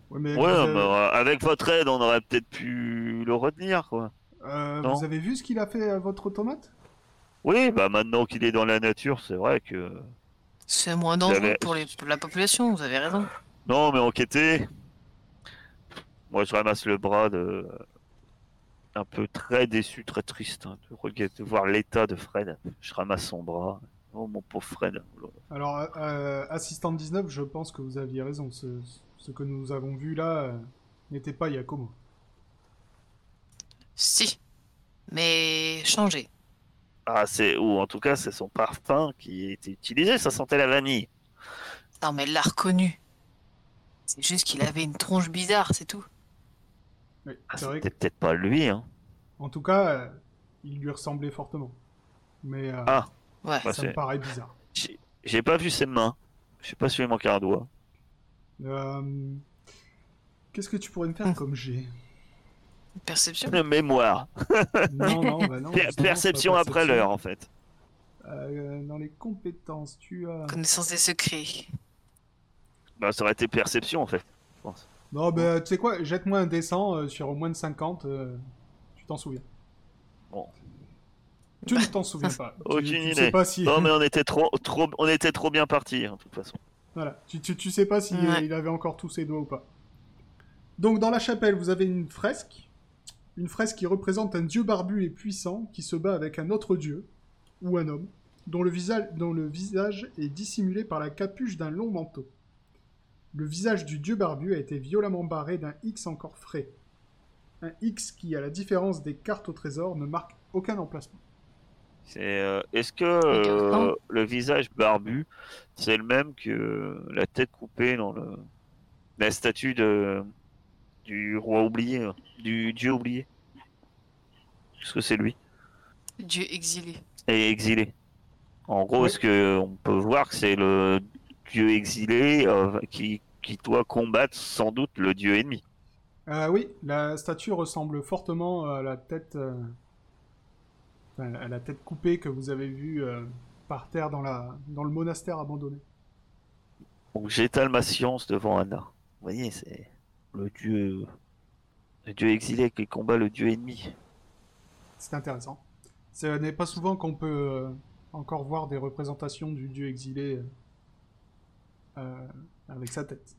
Ouais, mais Ouais, vous, avez, bah, avec votre aide, on aurait peut-être pu le retenir, quoi. Euh, vous avez vu ce qu'il a fait à votre automate? Oui, bah maintenant qu'il est dans la nature, c'est vrai que. C'est moins dangereux pour, les, pour la population, vous avez raison. Non, mais enquêter. Moi, je ramasse le bras de. Un peu très déçu, très triste hein, de, de voir l'état de Fred. Je ramasse son bras. Oh, mon pauvre Fred. Alors, euh, assistant 19, je pense que vous aviez raison. Ce, ce que nous avons vu là euh, n'était pas Yakomo. Si. Mais changé. Ah, c'est. Ou en tout cas, c'est son parfum qui était utilisé, ça sentait la vanille. Non, mais elle l'a reconnu. C'est juste qu'il avait une tronche bizarre, c'est tout. Ah, c'était peut-être pas lui, hein. En tout cas, euh, il lui ressemblait fortement. Mais euh, Ah. Ouais. Bah, ça me c'est- paraît bizarre. J'ai j'ai pas vu ses mains. Je sais pas si il manquait un doigt. Euh, Qu'est-ce que tu pourrais me faire comme jet? Perception. Mémoire. Non, non, <laughs> bah non. Per- perception après l'heure, en fait. Euh, dans les compétences, tu as. Connaissance des secrets. Bah, ça aurait été perception, en fait. Je pense. Non, bah tu sais quoi, jette-moi un descend euh, sur moins de 50, euh, tu t'en souviens. Bon. Tu ne t'en souviens pas. <laughs> Aucune tu, idée. sais pas si. Non, mais on était trop, trop, on était trop bien partis, hein, de toute façon. Voilà, tu, tu, tu sais pas si Ouais. euh, il avait encore tous ses doigts ou pas. Donc dans la chapelle, vous avez une fresque. Une fresque qui représente un dieu barbu et puissant qui se bat avec un autre dieu, ou un homme, dont le visage, dont le visage est dissimulé par la capuche d'un long manteau. Le visage du dieu barbu a été violemment barré d'un X encore frais. Un X qui, à la différence des cartes au trésor, ne marque aucun emplacement. C'est, euh, est-ce que euh, le visage barbu, c'est le même que la tête coupée dans le, la statue de, du roi oublié, hein, du dieu oublié Est-ce que c'est lui Dieu exilé. Et exilé. En gros, Oui. est-ce que on peut voir que c'est le dieu exilé euh, qui, qui doit combattre sans doute le dieu ennemi? Euh, oui, la statue ressemble fortement à la tête, euh, enfin, à la tête coupée que vous avez vue euh, par terre dans, la, dans le monastère abandonné. Donc j'étale ma science devant Anna. Vous voyez, c'est le dieu, le dieu exilé qui combat le dieu ennemi. C'est intéressant. Ce n'est pas souvent qu'on peut euh, encore voir des représentations du dieu exilé euh, euh, avec sa tête.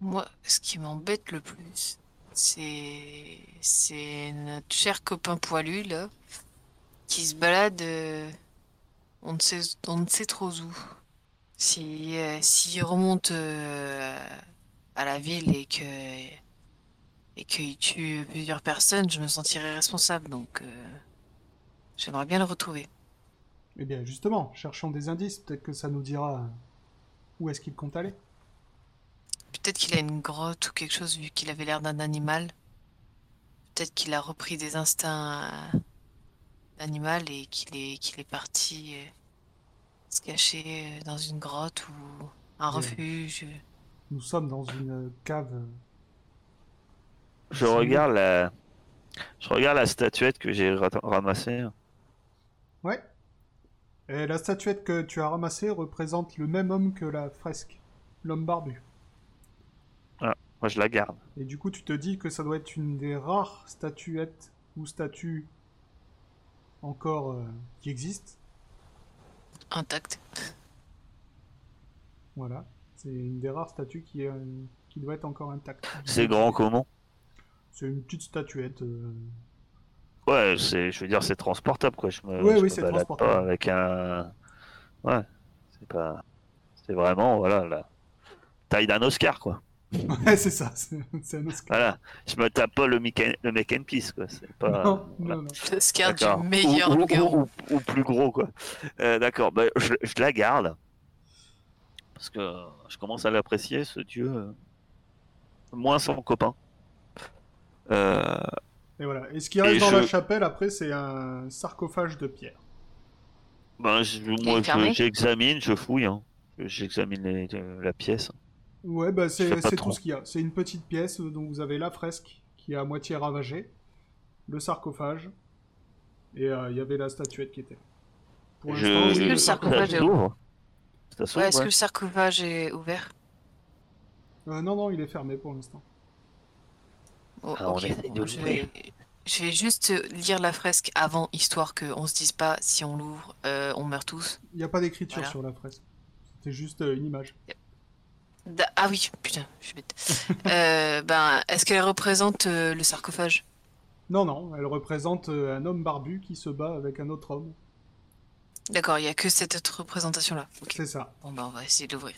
Moi, ce qui m'embête le plus, c'est c'est notre cher copain poilu là. qui se balade, euh, on ne sait, on ne sait trop où. Si, euh, s'il remonte euh, à la ville et que et qu'il tue plusieurs personnes, je me sentirais responsable. Donc, euh, j'aimerais bien le retrouver. Eh bien, justement, cherchons des indices. Peut-être que ça nous dira où est-ce qu'il compte aller. Peut-être qu'il a une grotte ou quelque chose vu qu'il avait l'air d'un animal. Peut-être qu'il a repris des instincts euh, d'animal et qu'il est, qu'il est parti euh, se cacher dans une grotte ou un Ouais. Nous sommes dans une cave. Je regarde la, je regarde la statuette que j'ai ra- ramassée. Ouais. Et la statuette que tu as ramassée représente le même homme que la fresque, l'homme barbu. Moi, je la garde. Et du coup, tu te dis que ça doit être une des rares statuettes ou statues encore euh, qui existent. Intact. Voilà. C'est une des rares statues qui, est, euh, qui doit être encore intacte. C'est grand comment? C'est une petite statuette. euh, Ouais, c'est, je veux dire, c'est transportable, quoi. Je me, Ouais, je oui, me c'est balade transportable. pas avec un. Ouais, c'est pas. C'est vraiment, voilà, la taille d'un Oscar, quoi. <laughs> Ouais, c'est ça. C'est c'est un Oscar. Voilà. Je me tape pas le mec, le mec and piece, quoi. C'est pas. Non, voilà. non, non. L'Oscar du D'accord. meilleur ou, ou- loup-garou. ou- ou plus gros, quoi. Euh, D'accord, bah, je, je la garde. Parce que je commence à l'apprécier, ce dieu. euh, Moins son copain. Euh, Et voilà. Et ce qui reste Et dans je- la chapelle, après, c'est un sarcophage de pierre. ben, je- moi, j'examine, je fouille. hein. J'examine euh, la pièce. Ouais, bah c'est tout ce qu'il y a. C'est une petite pièce euh, dont vous avez la fresque qui est à moitié ravagée, le sarcophage, et euh, il y avait la statuette qui était. là. Pour Je... l'instant, le sarcophage est s'ouvre. Ça s'ouvre, Ouais, est-ce ouais. que le sarcophage est ouvert? Euh, non, non, il est fermé pour l'instant. Oh, Ah, on ok, essaie de bon, je, l'ouvrir. vais... je vais juste lire la fresque avant, histoire qu'on se dise pas si on l'ouvre, euh, on meurt tous. Il n'y a pas d'écriture Voilà. sur la fresque. C'était juste euh, une image. Da- Ah oui, putain, je suis bête. <laughs> Euh, ben, est-ce qu'elle représente euh, le sarcophage? Non, non, elle représente euh, un homme barbu qui se bat avec un autre homme. D'accord, il y a que cette autre représentation-là. C'est ça. Bon, ben, on va essayer de l'ouvrir.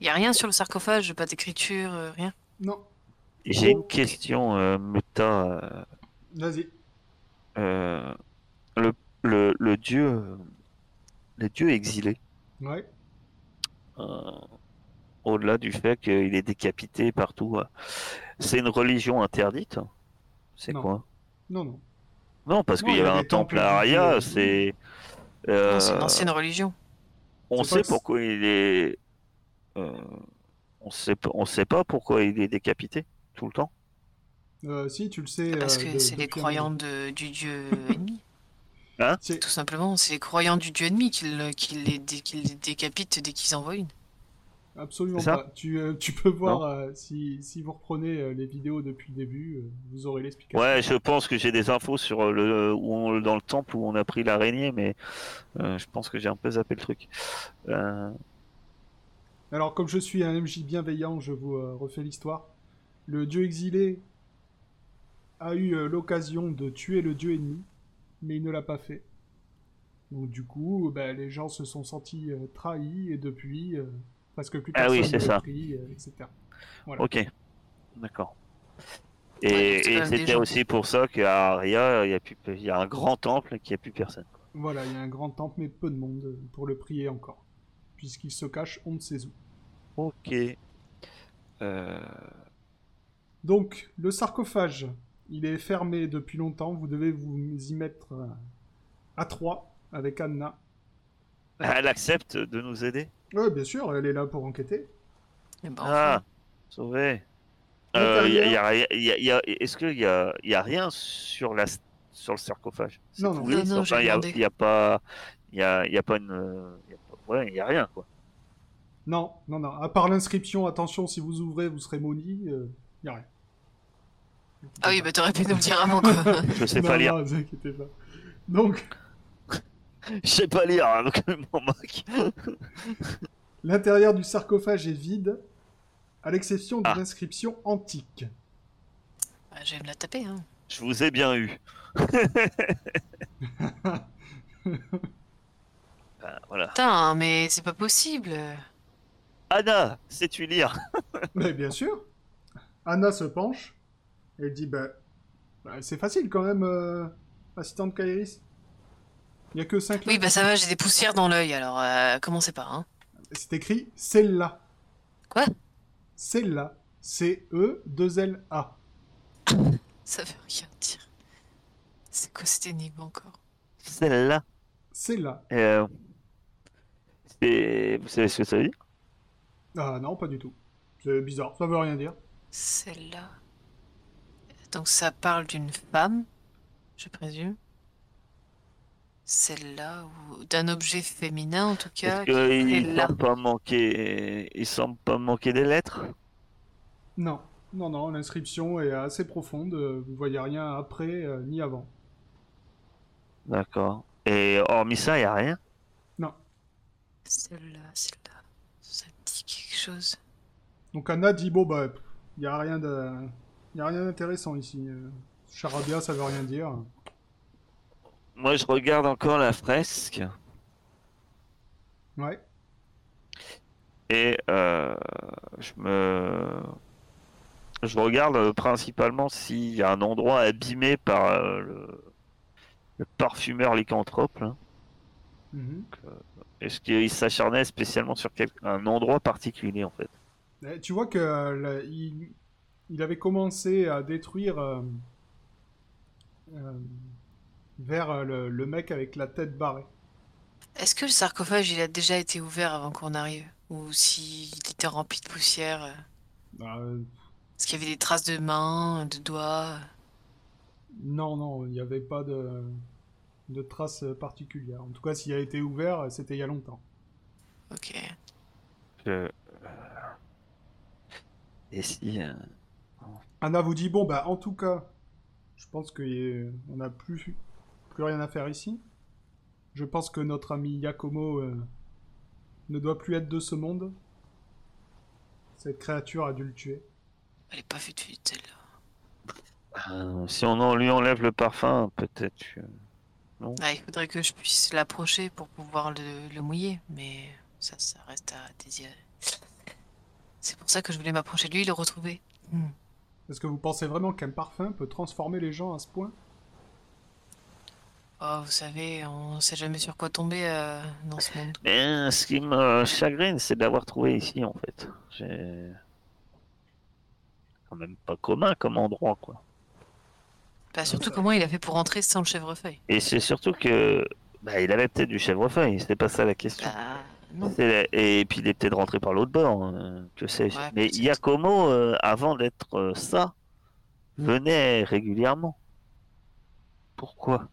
Il y a rien sur le sarcophage, pas d'écriture, euh, rien? Non, J'ai une question, euh, méta. euh, vas-y. euh, le, le, le dieu, le dieu exilé, Ouais. euh, au-delà du fait qu'il est décapité partout, c'est une religion interdite? C'est quoi? Non, non. Non, parce qu'il y avait un temple à à- c'est. Euh, c'est une ancienne religion. on sait pourquoi il est. euh, on sait, on sait pas pourquoi il est décapité tout le temps. Euh, si, tu le sais. Parce que de- c'est les croyants de- du dieu ennemi. C'est- Tout simplement, c'est les croyants du dieu ennemi qui, le- qui les, dé- qui les décapitent dès qu'ils envoient une. Absolument pas. Tu, euh, tu peux voir, euh, si, si vous reprenez euh, les vidéos depuis le début, euh, vous aurez l'explication. Ouais, je pense que j'ai des infos sur le où on- dans le temple où on a pris l'araignée, mais euh, je pense que j'ai un peu zappé le truc. Euh, Alors, comme je suis un MJ bienveillant, je vous euh, refais l'histoire. Le dieu exilé a eu euh, l'occasion de tuer le dieu ennemi, mais il ne l'a pas fait. Donc, du coup, bah, les gens se sont sentis euh, trahis, et depuis, euh, presque plus Ah personne oui, c'est ne le ça. prie, euh, etc. Voilà. Ok, d'accord. Et, c'était gens. aussi pour ça qu'à Aria, il y a plus, il y a un grand temple qui a plus personne. Voilà, il y a un grand temple, mais peu de monde euh, pour le prier encore. Puisqu'il se cache on ne sait où. Ok. Euh, Donc, le sarcophage, il est fermé depuis longtemps. Vous devez vous y mettre à trois avec Anna. Elle accepte de nous aider? Ouais, bien sûr, elle est là pour enquêter. Et ben, Ah, enfin, sauvé. Euh, Est-ce qu'il y a, y a rien sur la sur le sarcophage? Non, non. Non, non, enfin, j'ai y a, a pas, y a, y a pas une, euh, y a pas- ouais, y a rien quoi. Non, non, non. À part l'inscription, attention, si vous ouvrez, vous serez maudit. Il y a rien. Ah oui, bah t'aurais pu nous le dire avant quoi. <laughs> Je sais non, pas lire. Non, vous inquiétez pas. Donc, Je sais pas lire, hein, donc je m'en moque. l'intérieur du sarcophage est vide, à l'exception d'une Ah. inscription antique. Bah, je vais me la taper. Hein. Je vous ai bien eu. <laughs> Ben, voilà. Putain, mais c'est pas possible. Anna, sais-tu lire? <laughs> Mais bien sûr. Anna se penche. Et elle dit bah, bah, c'est facile quand même, euh, assistante Kairis. Il y a que 5 Oui, bah ça va, j'ai des poussières dans l'œil, alors euh, commencez pas, hein. C'est écrit celle-là. Quoi? Celle-là. C-E-2-L-A. <laughs> Ça veut rien dire. C'est quoi cette énigme encore? Celle-là. Celle-là. Euh, c'est- Vous savez ce que ça veut dire? Ah non, pas du tout. C'est bizarre, ça veut rien dire. Celle-là. Donc ça parle d'une femme, je présume. Celle-là, ou d'un objet féminin en tout cas. Qu'il là. semble pas manquer... Il semble pas manquer des lettres? Non, non, non, l'inscription est assez profonde. euh, Vous voyez rien après euh, ni avant. D'accord. Et hormis ça, il n'y a rien? Non. Celle-là, celle-là. Ça me dit quelque chose? Donc Anna dit bon bah, il y a rien de, y a rien d'intéressant ici. euh, Charabia, ça veut rien dire. Moi, je regarde encore la fresque Ouais. et euh, je me... Je regarde euh, principalement s'il y a un endroit abîmé par euh, le... le parfumeur lycanthrope. Mhm. Est-ce qu'il s'acharnait spécialement sur quel... un endroit particulier en fait? Eh, Tu vois que il, il avait commencé à détruire euh, vers euh, le, le mec avec la tête barrée. Est-ce que le sarcophage il a déjà été ouvert avant qu'on arrive? Ou s'il était rempli de poussière euh, Bah, euh, Est-ce qu'il y avait des traces de mains, de doigts? Non, non, il n'y avait pas de, de traces particulières. En tout cas, s'il a été ouvert, c'était il y a longtemps. Ok. Je- euh, Et si... euh, Anna vous dit bon bah en tout cas, je pense que on n'a plus plus rien à faire ici. Je pense que notre ami Yakomo euh, ne doit plus être de ce monde. Cette créature a dû le tuer. Elle est pas de vite celle-là. euh, si on en lui enlève le parfum, peut-être... que- Ah, il faudrait que je puisse l'approcher pour pouvoir le, le mouiller, mais ça, ça reste à désirer. C'est pour ça que je voulais m'approcher de lui et le retrouver. Hmm. Est-ce que vous pensez vraiment qu'un parfum peut transformer les gens à ce point? Oh, vous savez, on sait jamais sur quoi tomber euh, dans ce monde. Mais ce qui me chagrine, c'est de l'avoir trouvé ici, en fait. J'ai... quand même pas commun comme endroit, quoi. Bah, surtout comment il a fait pour rentrer sans le chèvrefeuille. Et c'est surtout que... Bah, il avait peut-être du chèvrefeuille, c'était pas ça la question. Bah, non. C'est la- Et puis il est peut-être rentré par l'autre bord, hein, que sais-je. Ouais, Mais. Yakomo, euh, avant d'être euh, ça, venait régulièrement. Pourquoi?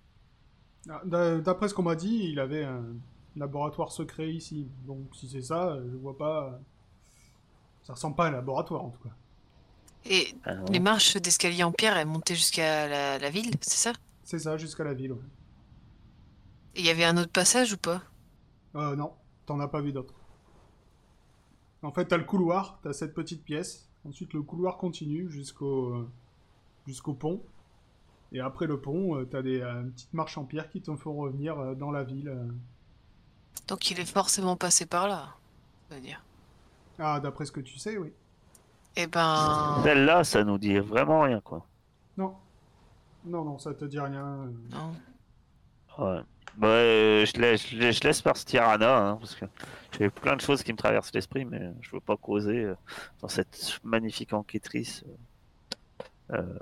Ah, d'a- D'après ce qu'on m'a dit, il avait un laboratoire secret ici. Donc si c'est ça, je vois pas. Ça ressemble pas à un laboratoire en tout cas. Et Ah, les marches d'escalier en pierre, elles montaient jusqu'à la, la ville, c'est ça? C'est ça, jusqu'à la ville. ouais. Et il y avait un autre passage ou pas? Euh, non, t'en as pas vu d'autres. En fait, t'as le couloir, t'as cette petite pièce. Ensuite, le couloir continue jusqu'au euh, jusqu'au pont. Et après le pont, euh, t'as des euh, petites marches en pierre qui te font revenir euh, dans la ville. Donc il est forcément passé par là, ça veut dire. Ah, d'après ce que tu sais, oui. Eh ben... Celle-là, ça nous dit vraiment rien, quoi. Non. Non, non, ça te dit rien. euh. Non. Ouais. Bah, euh, je, laisse, je, laisse, je laisse partir Anna, hein, parce que j'ai plein de choses qui me traversent l'esprit, mais je veux pas causer euh, dans cette magnifique enquêtrice. euh, euh.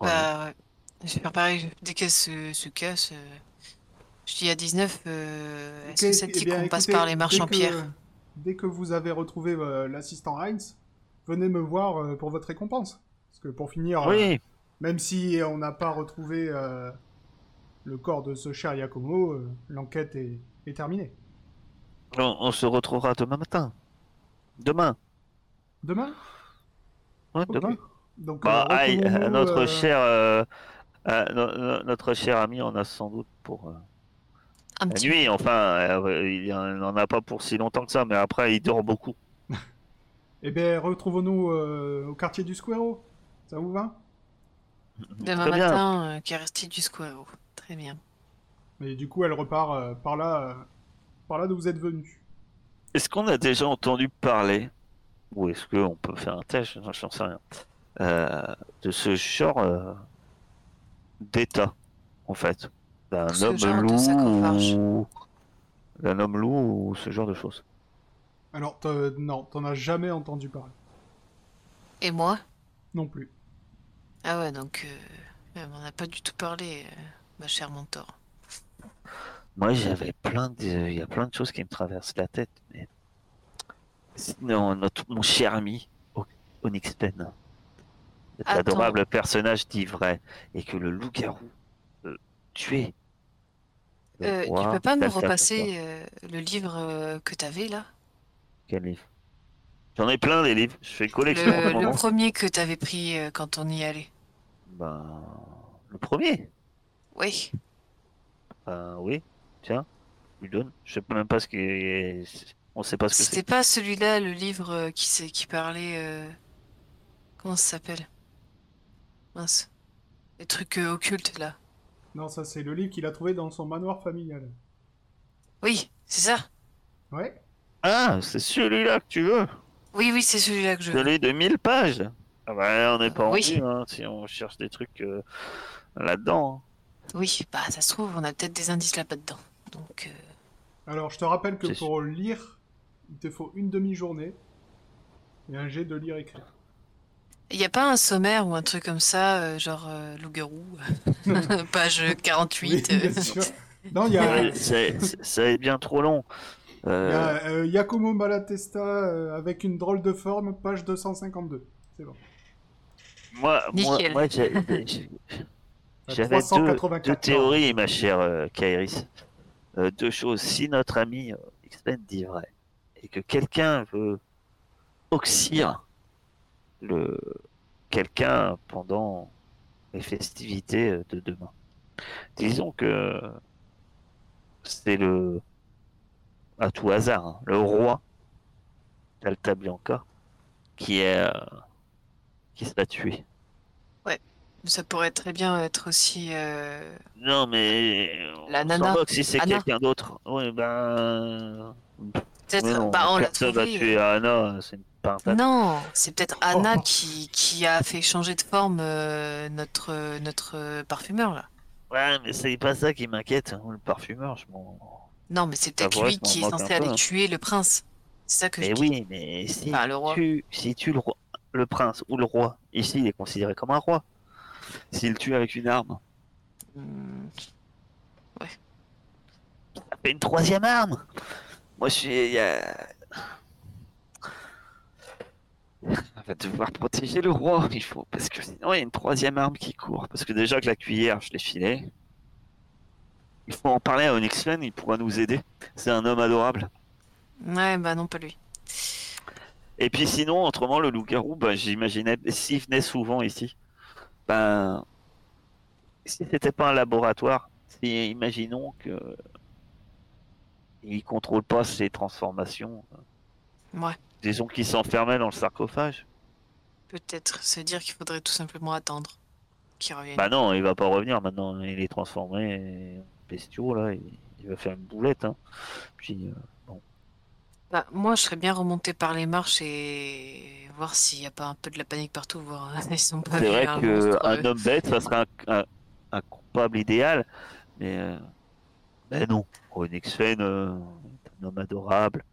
Bah ouais. Je vais faire pareil, dès qu'elle se, se casse, euh, je dis à 19, euh, est-ce que ça te eh dit bien, qu'on passe par les marches en que- pierre Dès que vous avez retrouvé euh, l'assistant Heinz, venez me voir euh, pour votre récompense. Parce que pour finir, euh, Oui, même si on n'a pas retrouvé euh, le corps de ce cher Yakomo, euh, l'enquête est, est terminée. on, on se retrouvera demain matin. Demain. Demain? Ouais, demain. Donc, Bah, euh, aïe, <laughs> notre euh, cher, euh, euh, no- no- notre cher ami en a sans doute pour euh, Un la petit nuit. Enfin, euh, il n'en a pas pour si longtemps que ça, mais après il dort beaucoup. <laughs> Eh bien, retrouvons-nous euh, au quartier du Squero. Ça vous va? Demain Très bien. matin, euh, qui est resté du square. Très bien. Et du coup, elle repart euh, par là, euh, par là d'où vous êtes venu. Est-ce qu'on a déjà entendu parler, ou est-ce qu'on peut faire un test, j'en sais rien, de ce genre euh, d'état, en fait, d'un homme loup, ou d'un homme loup ou ce genre de choses. Alors, non, t'en as jamais entendu parler. Et moi? Non plus. Ah ouais, donc euh, elle m'en a pas du tout parlé, euh, ma chère Mentor. Moi, j'avais plein de, il y a plein de choses qui me traversent la tête, mais sinon, notre, mon cher ami, O- Onyx Pen, cet Attends. adorable personnage dit vrai, et que le loup-garou euh, tué. Euh, tu peux pas d'Alsace, repasser euh, le livre euh, que t'avais là? Quel livre? J'en ai plein des livres, je fais une collection en le, premier que t'avais pris quand on y allait. Ben, le premier? Oui. Ben oui, tiens, je lui donne. Je sais même pas ce que on sait pas ce que C'était c'est. pas celui-là, le livre qui, qui parlait. Comment ça s'appelle? Mince. Les trucs euh, occultes là. Non, ça c'est le livre qu'il a trouvé dans son manoir familial. Oui, c'est ça. Ouais. Ah, c'est celui-là que tu veux Oui, oui, c'est celui-là que je veux. Celui de 1000 pages Ah bah, on n'est pas Oui. rendu, hein, si on cherche des trucs euh, là-dedans. hein. Oui, bah ça se trouve, on a peut-être des indices là-bas dedans. Donc, euh, Alors, je te rappelle que pour lire, il te faut une demi-journée et un jet de lire écrit. Il y a pas un sommaire ou un truc comme ça, euh, genre euh, loup-garou, <laughs> page 48. Oui, euh, bien sûr. Non, il y a, Ouais, c'est- c'est- Ça est bien trop long. il y Euh, a euh, Giacomo Malatesta euh, avec une drôle de forme, page 252. C'est bon. moi, moi, Nickel. moi, j'ai- j'ai- <laughs> À j'avais deux, 384 deux théories, ma chère euh, Kairis. Euh, deux choses. Si notre ami euh, X-Men dit vrai et que quelqu'un veut oxyre le quelqu'un pendant les festivités euh, de demain, disons que c'est le à tout hasard hein, le roi d'Alta Bianca qui est euh, qui sera tué. Ça pourrait très bien être aussi. euh, Non, mais. La on nana. moque si c'est quelqu'un d'autre. Oui, ben. Peut-être. non, bah, on l'a trouvé. tuer Anna, c'est pas Non, c'est peut-être Anna Oh. qui, qui a fait changer de forme euh, notre, notre parfumeur là. Ouais, mais c'est pas ça qui m'inquiète. hein, Le parfumeur, je m'en. Non, mais c'est peut-être lui je qui est censé peu, aller hein. tuer le prince. C'est ça que je Mais dis. oui, mais si Enfin, le roi. tu, si tu le roi, le prince ou le roi, ici il est considéré comme un roi. S'il tue avec une arme, Hmm, ça fait une troisième arme. Moi, je suis. il y a- On va devoir protéger le roi, il faut, parce que sinon il y a une troisième arme qui court. Parce que déjà que la cuillère, je l'ai filée. Il faut en parler à Onyx Fen, il pourra nous aider. C'est un homme adorable. Ouais, bah non, pas lui. Et puis sinon, autrement, le loup-garou, bah, j'imaginais, s'il venait souvent ici, ben, si c'était pas un laboratoire, si, imaginons que il contrôle pas ses transformations, Ouais, disons qu'il s'enfermait dans le sarcophage. peut-être se dire qu'il faudrait tout simplement attendre qu'il revienne. Bah non, il va pas revenir maintenant, il est transformé en bestiaux là, il, il va faire une boulette. Hein. Puis, euh, Bah, moi, je serais bien remonté par les marches et voir s'il n'y a pas un peu de la panique partout, voir <laughs> euh, ils sont pas c'est vrai un que monstre, un euh. homme bête, ça serait un, un, un coupable idéal, mais, euh, mais non. Onyx Fen, euh, est un homme adorable.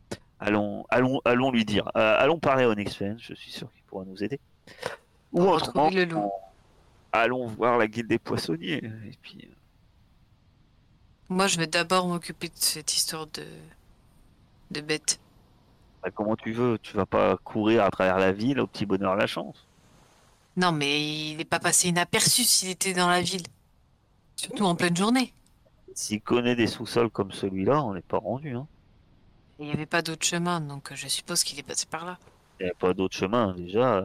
Allons, allons, allons lui dire. Euh, allons parler à Onyx Fen, je suis sûr qu'il pourra nous aider. Ou autrement, le loup. allons voir la guilde des poissonniers. Et puis, euh, Moi, je vais d'abord m'occuper de cette histoire de de bête. bah, comment tu veux, tu vas pas courir à travers la ville au petit bonheur la chance. Non, mais il n'est pas passé inaperçu s'il était dans la ville. Surtout en pleine journée. S'il connaît des sous-sols comme celui-là, on n'est pas rendu. Hein. Et Il n'y avait pas d'autre chemin, donc euh, je suppose qu'il est passé par là. Il n'y a pas d'autre chemin déjà.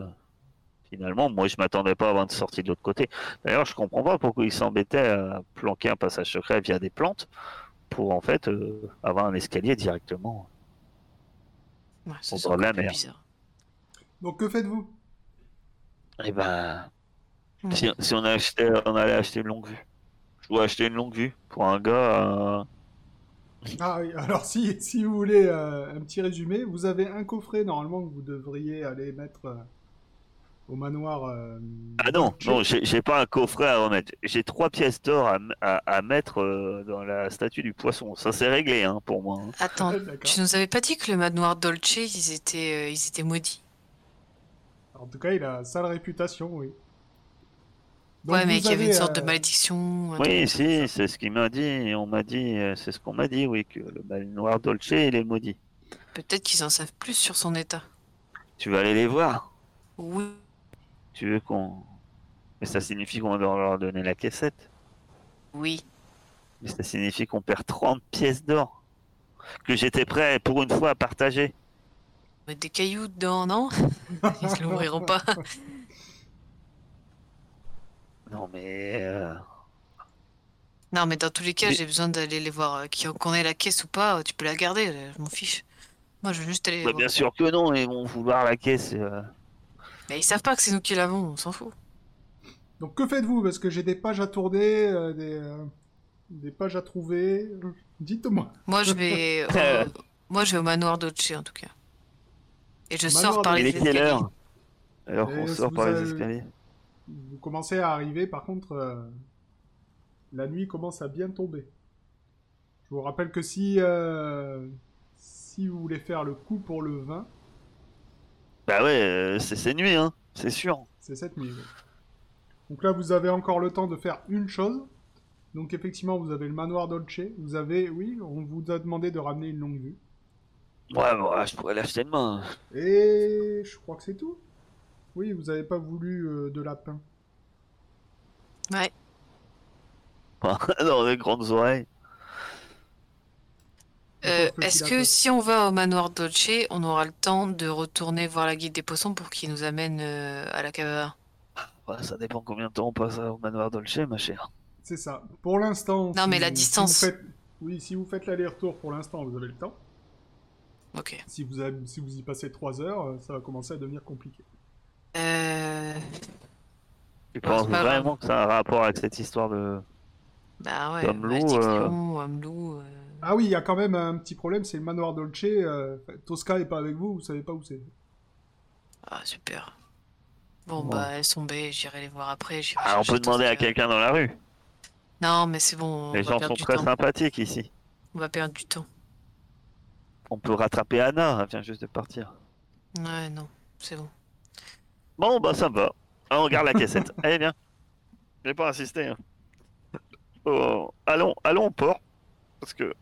Finalement, moi je m'attendais pas avant de sortir de l'autre côté. D'ailleurs, je comprends pas pourquoi il s'embêtait à planquer un passage secret via des plantes pour en fait euh, avoir un escalier directement. Ouais, c'est la mer. bizarre. Donc, que faites-vous? Et ben. Si, si on, a acheté, on allait acheter une longue vue. Je dois acheter une longue vue pour un gars. euh, Ah oui, alors si, si vous voulez euh, un petit résumé, vous avez un coffret normalement que vous devriez aller mettre euh, au manoir. euh, Ah non, non, j'ai pas un coffret à remettre. J'ai trois pièces d'or à, à- à mettre euh, dans la statue du poisson. Ça c'est réglé hein, pour moi. hein. Attends, D'accord. tu nous avais pas dit que le manoir Dolce, ils étaient, euh, ils étaient maudits? En tout cas, il a sale réputation, oui. Donc, Ouais, mais qu'il y avait une sorte de euh, malédiction. Oui, si, c'est ce qu'il m'a dit. On m'a dit, euh, c'est ce qu'on m'a dit, oui, que le manoir Dolce il est maudit. Peut-être qu'ils en savent plus sur son état. Tu vas aller les voir. Oui. Tu veux qu'on. Mais ça signifie qu'on doit leur donner la caissette. Oui. Mais ça signifie qu'on perd 30 pièces d'or. Que j'étais prêt pour une fois à partager. Mettre des cailloux dedans, non? <laughs> Ils l'ouvriront pas. Non mais. euh, Non, mais dans tous les cas, Mais- j'ai besoin d'aller les voir. euh, qui- Qu'on ait la caisse ou pas, euh, tu peux la garder, je m'en fiche. Moi, je veux juste aller les bah, voir. bien sûr que non, ils vont vouloir la caisse. euh. Mais ils savent pas que c'est nous qui l'avons, on s'en fout. Donc que faites-vous? Parce que j'ai des pages à tourner, euh, des, euh, des pages à trouver. Dites-moi. Moi, je vais, Euh. <laughs> au... moi, je vais au manoir Dolce, en tout cas. Et je Manoir sors par les est quelle escaliers. heure? Alors qu'on sort par les avez- escaliers. Vous commencez à arriver, par contre, euh, la nuit commence à bien tomber. Je vous rappelle que si, euh, si vous voulez faire le coup pour le vin, Bah ouais, euh, c'est c'est nuit, hein, c'est sûr. c'est cette nuit. ouais. Donc là, vous avez encore le temps de faire une chose. Donc effectivement, vous avez le manoir Dolce. Vous avez, oui, on vous a demandé de ramener une longue vue. Ouais, bon, je pourrais l'acheter demain. Et je crois que c'est tout. Oui, vous avez pas voulu euh, de lapin. Ouais. <laughs> Dans les grandes oreilles. Euh, Est-ce que si on va au manoir Dolce, on aura le temps de retourner voir la guide des poissons pour qu'il nous amène euh, à la cave? À vin Ouais, ça dépend combien de temps on passe au manoir Dolce, ma chère. C'est ça. Pour l'instant. Non, mais la distance. Si vous faites... Oui, si vous faites l'aller-retour pour l'instant, vous avez le temps. Ok. Si vous, avez- si vous y passez 3 heures, ça va commencer à devenir compliqué. Euh... Tu penses pas grave. vraiment que ça a un rapport avec cette histoire de. Bah ouais, Homme loup, malédiction, homme loup, euh, Ah oui, il y a quand même un petit problème, c'est le manoir Dolce. euh, Tosca est pas avec vous, vous savez pas où c'est. Ah, super. Bon, Bon. bah, elles sont baies, j'irai les voir après. j'irai Ah, on peut demander à quelqu'un dans la rue. Non, mais c'est bon, on Les va gens perdre sont du très temps. sympathiques ici. On va perdre du temps. On peut rattraper Anna, elle vient juste de partir. Ouais, non, c'est bon. Bon, bah ça va. Ah, on garde la caissette. Allez, <laughs> bien. Je vais pas insister. hein. Oh, allons, allons au port. Parce que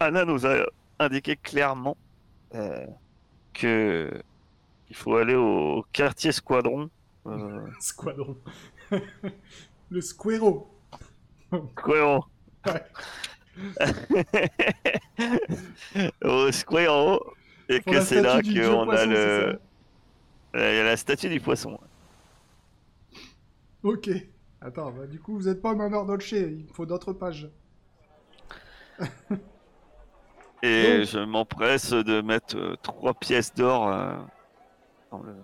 Anna nous a indiqué clairement euh, que il faut aller au quartier Squadron. Euh, <laughs> Squadron. <laughs> le Squero. Ouais. au Squadron. Et Pour que c'est là qu'on a le. Il y a la statue du poisson. Ok. Attends, bah, du coup, vous êtes pas au manoir Dolce, il me faut d'autres pages. <laughs> Et Donc- je m'empresse de mettre euh, trois pièces d'or euh, dans le.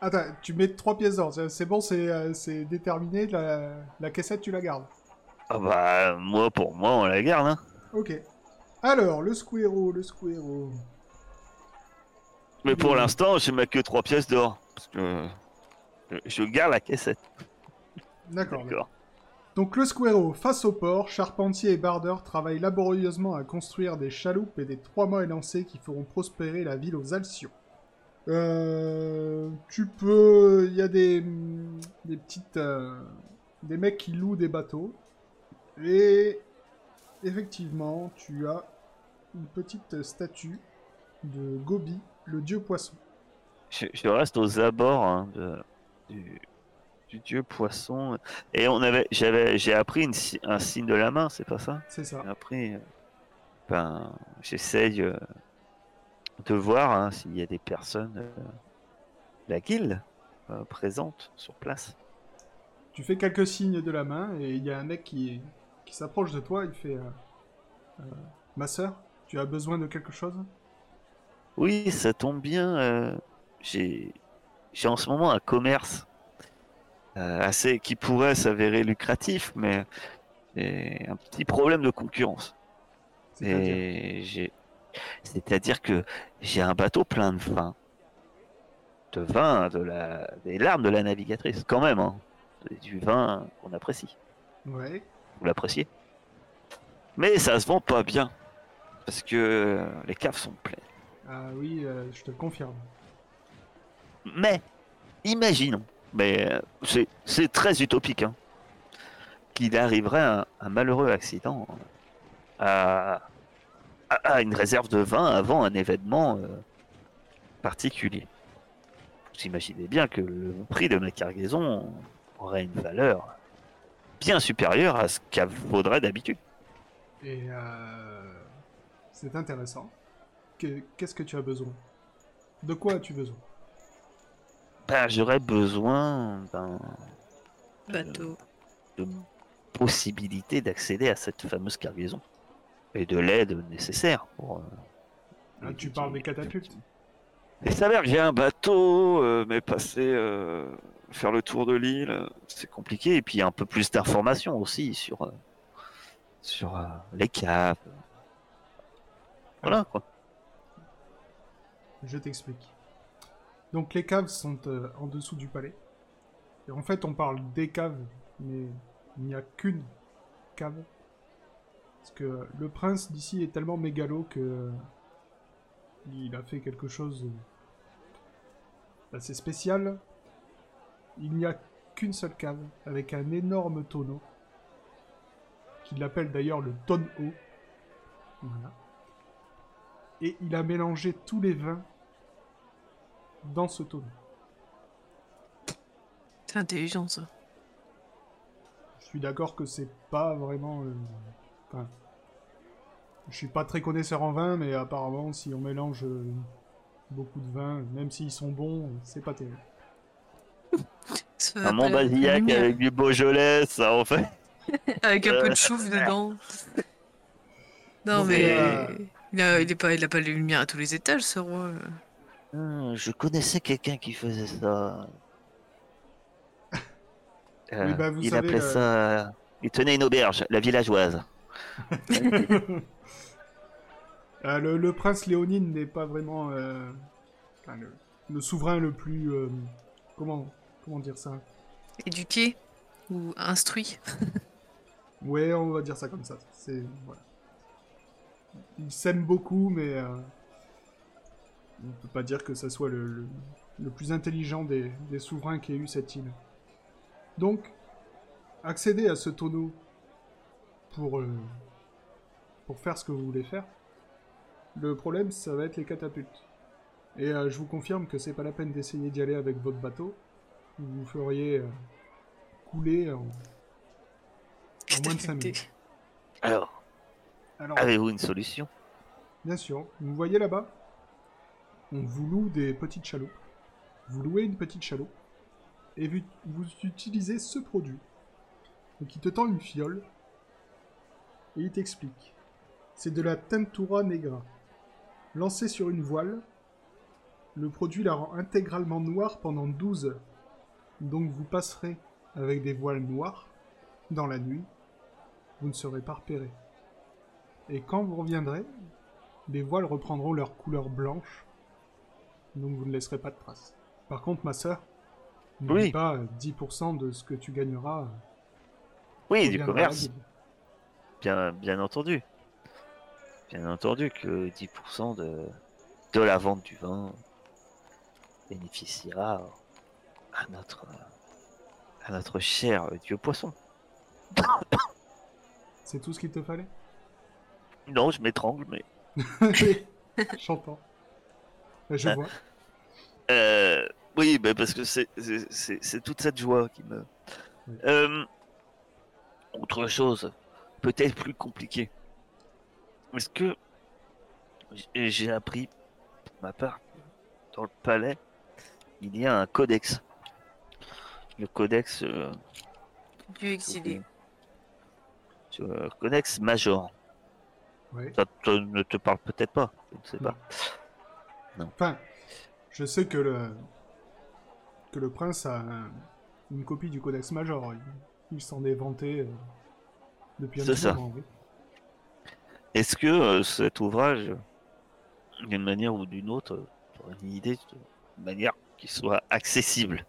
Attends, tu mets 3 pièces d'or, c'est- bon, c'est euh, c'est déterminé, la, la caissette, tu la gardes. Ah bah, moi, pour moi, on la garde, hein. Ok. Alors, le Squero, le Squero. Mais pour l'instant, je mets que trois pièces d'or. Parce que je- je garde la caissette. D'accord. D'accord. Donc le Squero, face au port, charpentier et bardeur travaillent laborieusement à construire des chaloupes et des trois-mâts élancés qui feront prospérer la ville aux Alcions. Euh, tu peux... Il y a des, des petites... euh, des mecs qui louent des bateaux. Et effectivement, tu as une petite statue de Gobi, le dieu poisson. Je, je reste aux abords hein, de- du, du dieu poisson. Et on avait, j'avais, j'ai appris une un signe de la main, c'est pas ça? C'est ça. J'ai appris. euh, Ben, j'essaye euh, de voir hein, s'il y a des personnes euh, de la guilde euh, présentes sur place. Tu fais quelques signes de la main et il y a un mec qui, qui s'approche de toi. Il fait euh, euh, Ma sœur, tu as besoin de quelque chose? Oui, ça tombe bien. euh, j'ai, en ce moment un commerce euh, assez qui pourrait s'avérer lucratif, mais un petit problème de concurrence. C'est-à-dire que j'ai un bateau plein de vin, de vin, de la, des larmes de la navigatrice, quand même, hein. Du vin qu'on apprécie. Ouais. Vous l'appréciez Mais ça se vend pas bien parce que les caves sont pleines. Ah oui, euh, je te le confirme. Mais imaginons, mais euh, c'est, c'est très utopique, hein, qu'il arriverait un, un malheureux accident à, à, à une réserve de vin avant un événement euh, particulier. Vous imaginez bien que le prix de ma cargaison aurait une valeur bien supérieure à ce qu'elle vaudrait d'habitude. Et euh, c'est intéressant. Que- Qu'est-ce que tu as besoin? De quoi as-tu besoin? Ben, j'aurais besoin d'un Bateau. de possibilité d'accéder à cette fameuse cargaison et de l'aide nécessaire pour. euh, Ah, Tu parles des catapultes? Il s'avère que j'ai un bateau, euh, mais passer euh, faire le tour de l'île, euh, c'est compliqué. Et puis un peu plus d'informations aussi sur euh, sur euh, les caves. Voilà quoi. Je t'explique. Donc les caves sont euh, en dessous du palais. Et en fait, on parle des caves, mais il n'y a qu'une cave. Parce que le prince d'ici est tellement mégalo que euh, il a fait quelque chose d'assez spécial. Il n'y a qu'une seule cave avec un énorme tonneau qu'il appelle d'ailleurs le tonneau. Voilà. Et il a mélangé tous les vins dans ce tonneau. C'est intelligent ça. Je suis d'accord que c'est pas vraiment. euh, Enfin, je suis pas très connaisseur en vin, mais apparemment, si on mélange euh, beaucoup de vins, même s'ils sont bons, c'est pas terrible. <laughs> Un Montbazillac lumière. avec du Beaujolais, ça en fait. <laughs> Avec un peu Euh, de chouffe dedans. <laughs> Non mais euh, il, a, il, est pas, il a pas les lumières à tous les étages ce roi. Ah, je connaissais quelqu'un qui faisait ça. Euh, <laughs> Oui, bah, vous il savez, appelait euh, ça. Il tenait une auberge, la villageoise. <laughs> Euh, le, le prince Léonine n'est pas vraiment euh, enfin, le, le souverain le plus. euh, comment, comment dire ça? Éduqué ou instruit. <laughs> Ouais, on va dire ça comme ça. C'est voilà. Il s'aime beaucoup, mais on peut pas dire que ça soit le, le- le plus intelligent des, des souverains qui ait eu cette île. Donc, accéder à ce tonneau pour euh, pour faire ce que vous voulez faire. Le problème, ça va être les catapultes. Et euh, je vous confirme que c'est pas la peine d'essayer d'y aller avec votre bateau. Vous vous feriez euh, couler en, En moins de cinq Catapulté. minutes. Alors, Alors, avez-vous une solution? Bien sûr. Vous voyez là-bas On vous loue des petites chaloupes. Vous louez une petite chaloupe. Et vous, utilisez ce produit. Donc il te tend une fiole. Et il t'explique. C'est de la Tentura Negra. Lancé sur une voile, le produit la rend intégralement noire pendant 12 heures. Donc vous passerez avec des voiles noires dans la nuit. Vous ne serez pas repéré. Et quand vous reviendrez, les voiles reprendront leur couleur blanche, donc vous ne laisserez pas de traces. Par contre, ma sœur, n'oublie Oui. pas euh, 10% de ce que tu gagneras. euh, Oui, du commerce, bien, bien entendu. Bien entendu que 10% de, de la vente du vin bénéficiera à notre, à notre cher dieu poisson. C'est tout ce qu'il te fallait? Non, je m'étrangle, mais. <laughs> J'entends. Euh, Je vois. Euh, oui, bah parce que c'est- toute cette joie qui me. Oui. Euh, autre chose, peut-être plus compliqué. Est-ce que j'ai- appris, pour ma part, dans le palais, il y a un codex? Le codex. euh, Dieu exilé. le codex major. Ouais. Ça te- ne te parle peut-être pas, je ne sais pas. Enfin, je sais que le que le prince a un, une copie du Codex Major. Il, il s'en est vanté euh, depuis un C'est petit ça. moment. oui. Est-ce que euh, cet ouvrage, d'une manière ou d'une autre, tu aurais une idée de manière qui soit accessible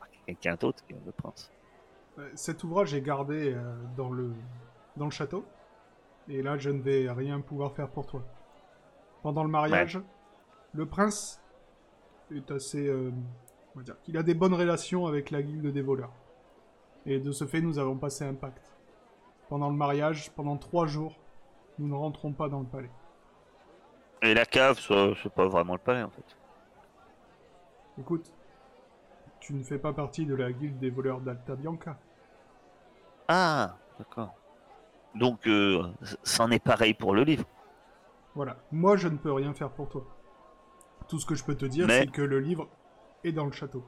à quelqu'un d'autre que le prince? Euh, Cet ouvrage est gardé dans, le, dans le château. Et là, je ne vais rien pouvoir faire pour toi. Pendant le mariage, le prince est assez. euh, on va dire qu'il a des bonnes relations avec la guilde des voleurs. Et de ce fait, nous avons passé un pacte. Pendant le mariage, pendant trois jours, nous ne rentrons pas dans le palais. Et la cave, c'est pas vraiment le palais en fait. Écoute, tu ne fais pas partie de la guilde des voleurs d'Alta Bianca. Ah, d'accord. Donc, euh, c'en est pareil pour le livre. Voilà, moi je ne peux rien faire pour toi. Tout ce que je peux te dire, Mais- c'est que le livre est dans le château.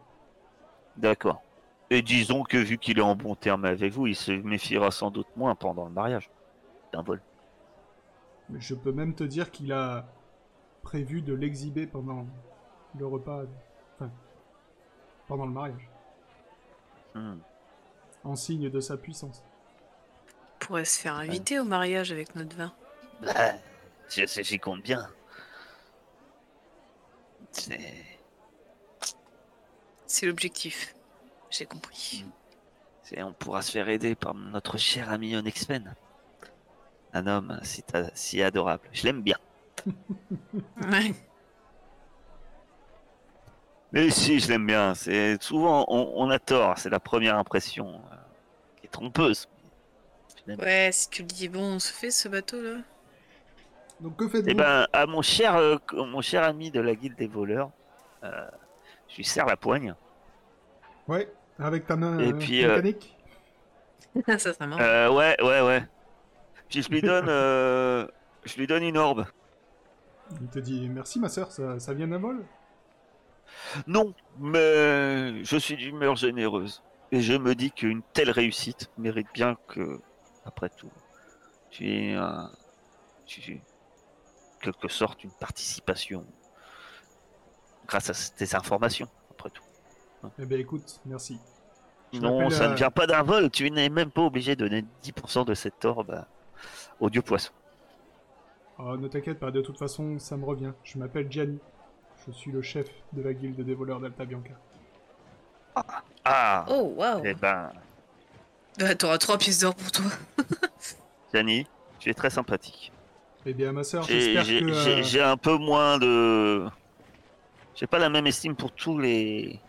D'accord. Et disons que vu qu'il est en bon terme avec vous, il se méfiera sans doute moins pendant le mariage d'un vol. Mais je peux même te dire qu'il a prévu de l'exhiber pendant le repas, enfin, pendant le mariage, Hmm. en signe de sa puissance. On pourrait se faire inviter au mariage avec notre vin. Bah, je- je- j'y compte bien. C'est- l'objectif. J'ai compris. c'est- on pourra se faire aider par notre cher ami Onyxpen. Un homme si, si adorable. Je l'aime bien. <laughs> Ouais. Mais si, je l'aime bien. C'est souvent on, on a tort. C'est la première impression euh, qui est trompeuse. Ouais, si tu le dis, bon, on se fait ce bateau là. Donc que faites-vous Eh ben, à mon cher, euh, mon cher ami de la guilde des voleurs, euh, je lui serre la poigne. Ouais, avec ta main Et euh, puis, euh, mécanique <laughs> ça. Euh, ouais, ouais, ouais. Puis je lui donne, euh, je lui donne une orbe. Il te dit merci ma soeur, ça, ça vient d'un vol? Non, mais je suis d'humeur généreuse. Et je me dis qu'une telle réussite mérite bien que, après tout, tu aies un, tu quelque sorte une participation grâce à tes informations, après tout. Eh ben écoute, merci. Je Non, ça euh, ne vient pas d'un vol. Tu n'es même pas obligé de donner 10% de cette orbe à- au dieu poisson. Oh, ne t'inquiète pas, de toute façon, ça me revient. Je m'appelle Gianni. Je suis le chef de la guilde des voleurs d'Alta Bianca. Ah, Oh, waouh. eh ben, Bah, t'auras trois pièces d'or pour toi. <laughs> Gianni, tu es très sympathique. Eh bien, ma soeur, J'ai j'espère que... j'ai- euh, j'ai un peu moins de. J'ai pas la même estime pour tous les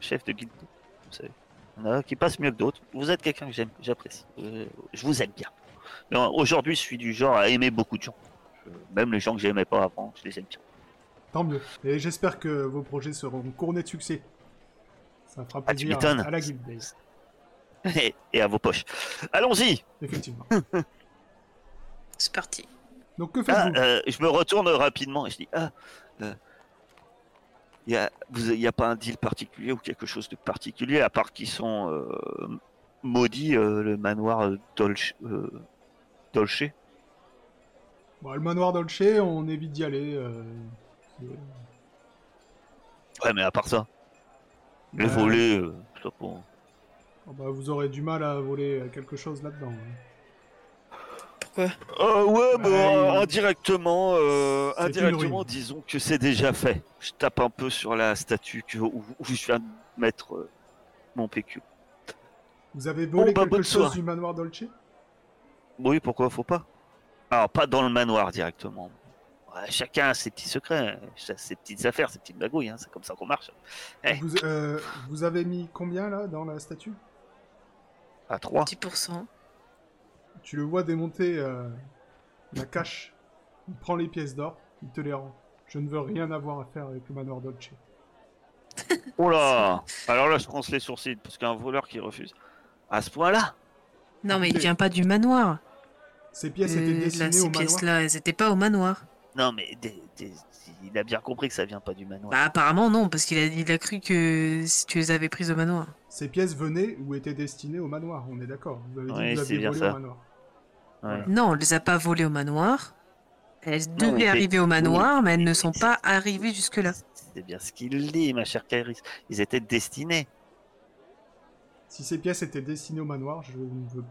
chefs de guilde. Vous savez. Il y en a qui passent mieux que d'autres. Vous êtes quelqu'un que j'aime, j'apprécie. Euh, je vous aime bien. Aujourd'hui, je suis du genre à aimer beaucoup de gens. Même les gens que j'aimais pas avant, je les aime bien. Tant mieux. Et j'espère que vos projets seront couronnés de succès. Ça fera Ah, plaisir m'étonnes. à, la guilde, <laughs> et à vos poches. Allons-y. Effectivement. C'est parti. Donc, que Ah, faites-vous euh, je me retourne rapidement et je dis ah. Il n'y a, pas un deal particulier ou quelque chose de particulier à part qu'ils sont euh, maudits euh, le manoir euh, Dolce, euh, Dolce? Bon, Le manoir Dolce, on évite d'y aller. euh, Ouais, mais à part ça, les Euh, volets, euh, je sais pas. oh, bah, vous aurez du mal à voler euh, quelque chose là-dedans. hein. Euh, ouais, euh, il- indirectement, euh, indirectement, disons que c'est déjà fait. Je tape un peu sur la statue que, où, où je viens de mettre euh, mon PQ. Vous avez volé bah, quelque bonne chose soirée. du manoir Dolce Oui, pourquoi faut pas? Alors, pas dans le manoir directement. Ouais, chacun a ses petits secrets, hein, ses petites affaires, ses petites bagouilles, hein, c'est comme ça qu'on marche. Eh. vous, euh, vous avez mis combien là dans la statue? À 3. 10%. Tu le vois démonter euh, la cache. Il prend les pièces d'or, il te les rend. Je ne veux rien avoir à faire avec le manoir Dolce. Oh là Alors là, je fronce les sourcils, parce qu'un voleur qui refuse. À ce point-là Non, mais il vient pas du manoir. Ces pièces Euh, étaient là, destinées ces au manoir. pièces-là, elles étaient pas au manoir. Non, mais des- des- il a bien compris que ça vient pas du manoir. Bah, apparemment, non, parce qu'il a, il a cru que si tu les avais prises au manoir. Ces pièces venaient ou étaient destinées au manoir, on est d'accord. Vous avez dit Oui, que vous bien volé ça. au manoir. Ouais. Non, on les a pas volées au manoir. Elles Non, devaient mais arriver au manoir, mais elles ne sont pas arrivées jusque-là. C'est bien ce qu'il dit, ma chère Kairis. Ils étaient destinés. Si ces pièces étaient destinées au manoir, je ne veux.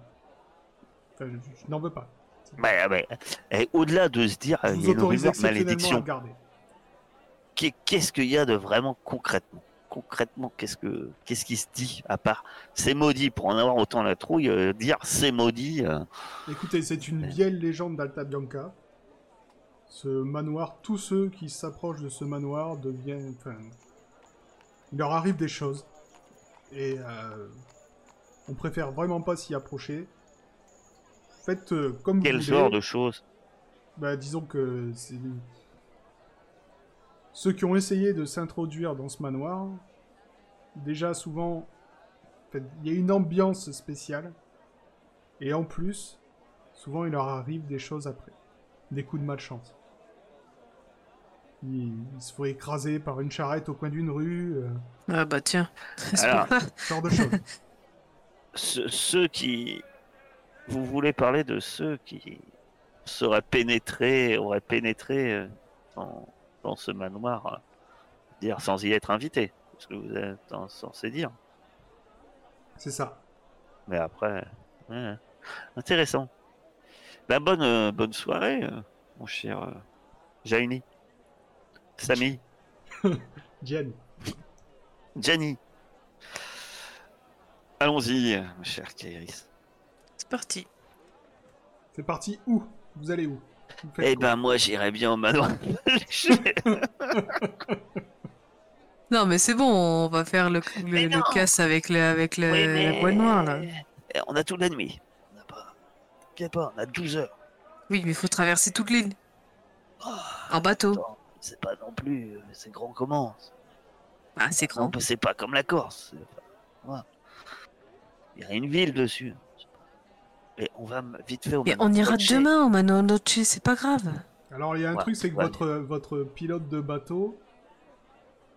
Enfin, je, je n'en veux pas. Bah, bah, et au-delà de se dire, il y a une rumeur malédiction, qu'est-ce qu'il y a de vraiment concrètement? Concrètement, qu'est-ce que qu'est-ce qui se dit à part c'est maudit pour en avoir autant la trouille euh, dire c'est maudit euh, Écoutez, c'est une vieille légende d'Alta Bianca. Ce manoir, tous ceux qui s'approchent de ce manoir deviennent. Enfin, il leur arrive des choses. Et euh, on préfère vraiment pas s'y approcher. Faites comme quel vous genre voulez. de choses? Bah, disons que c'est. Ceux qui ont essayé de s'introduire dans ce manoir, déjà souvent, en il y a une ambiance spéciale. Et en plus, souvent il leur arrive des choses après. Des coups de malchance. Ils, ils se font écraser par une charrette au coin d'une rue, euh, Ah bah tiens. Alors. <laughs> ce genre de choses. Ce- ceux qui vous voulez parler de ceux qui seraient pénétrés auraient pénétré euh, dans, dans ce manoir euh, dire sans y être invité ce que vous êtes en- censé dire. C'est ça. mais après ouais, intéressant. La bonne euh, bonne soirée euh, mon cher euh, Jaini. Samy. <laughs> Jen. Gianni allons-y mon cher Kairis. C'est parti. C'est parti où? Vous allez où? Eh ben moi j'irais bien au manoir <laughs> Non mais c'est bon, on va faire le, le, casse avec le, avec le, Oui, la mais- boîte noire là. Eh, On a toute la nuit. On n'a pas. T'inquiète pas, on a 12 heures. Oui, mais il faut traverser toute l'île. Ah, En bateau. c'est pas non plus. euh, C'est grand comment Ah, c'est grand. C'est pas comme la Corse. pas-. Il y a une ville dessus. Et on va vite fait au Mais on ira Noche. demain au Mano Noche, c'est pas grave. Alors il y a un Ouais, truc, c'est que ouais. votre, votre pilote de bateau,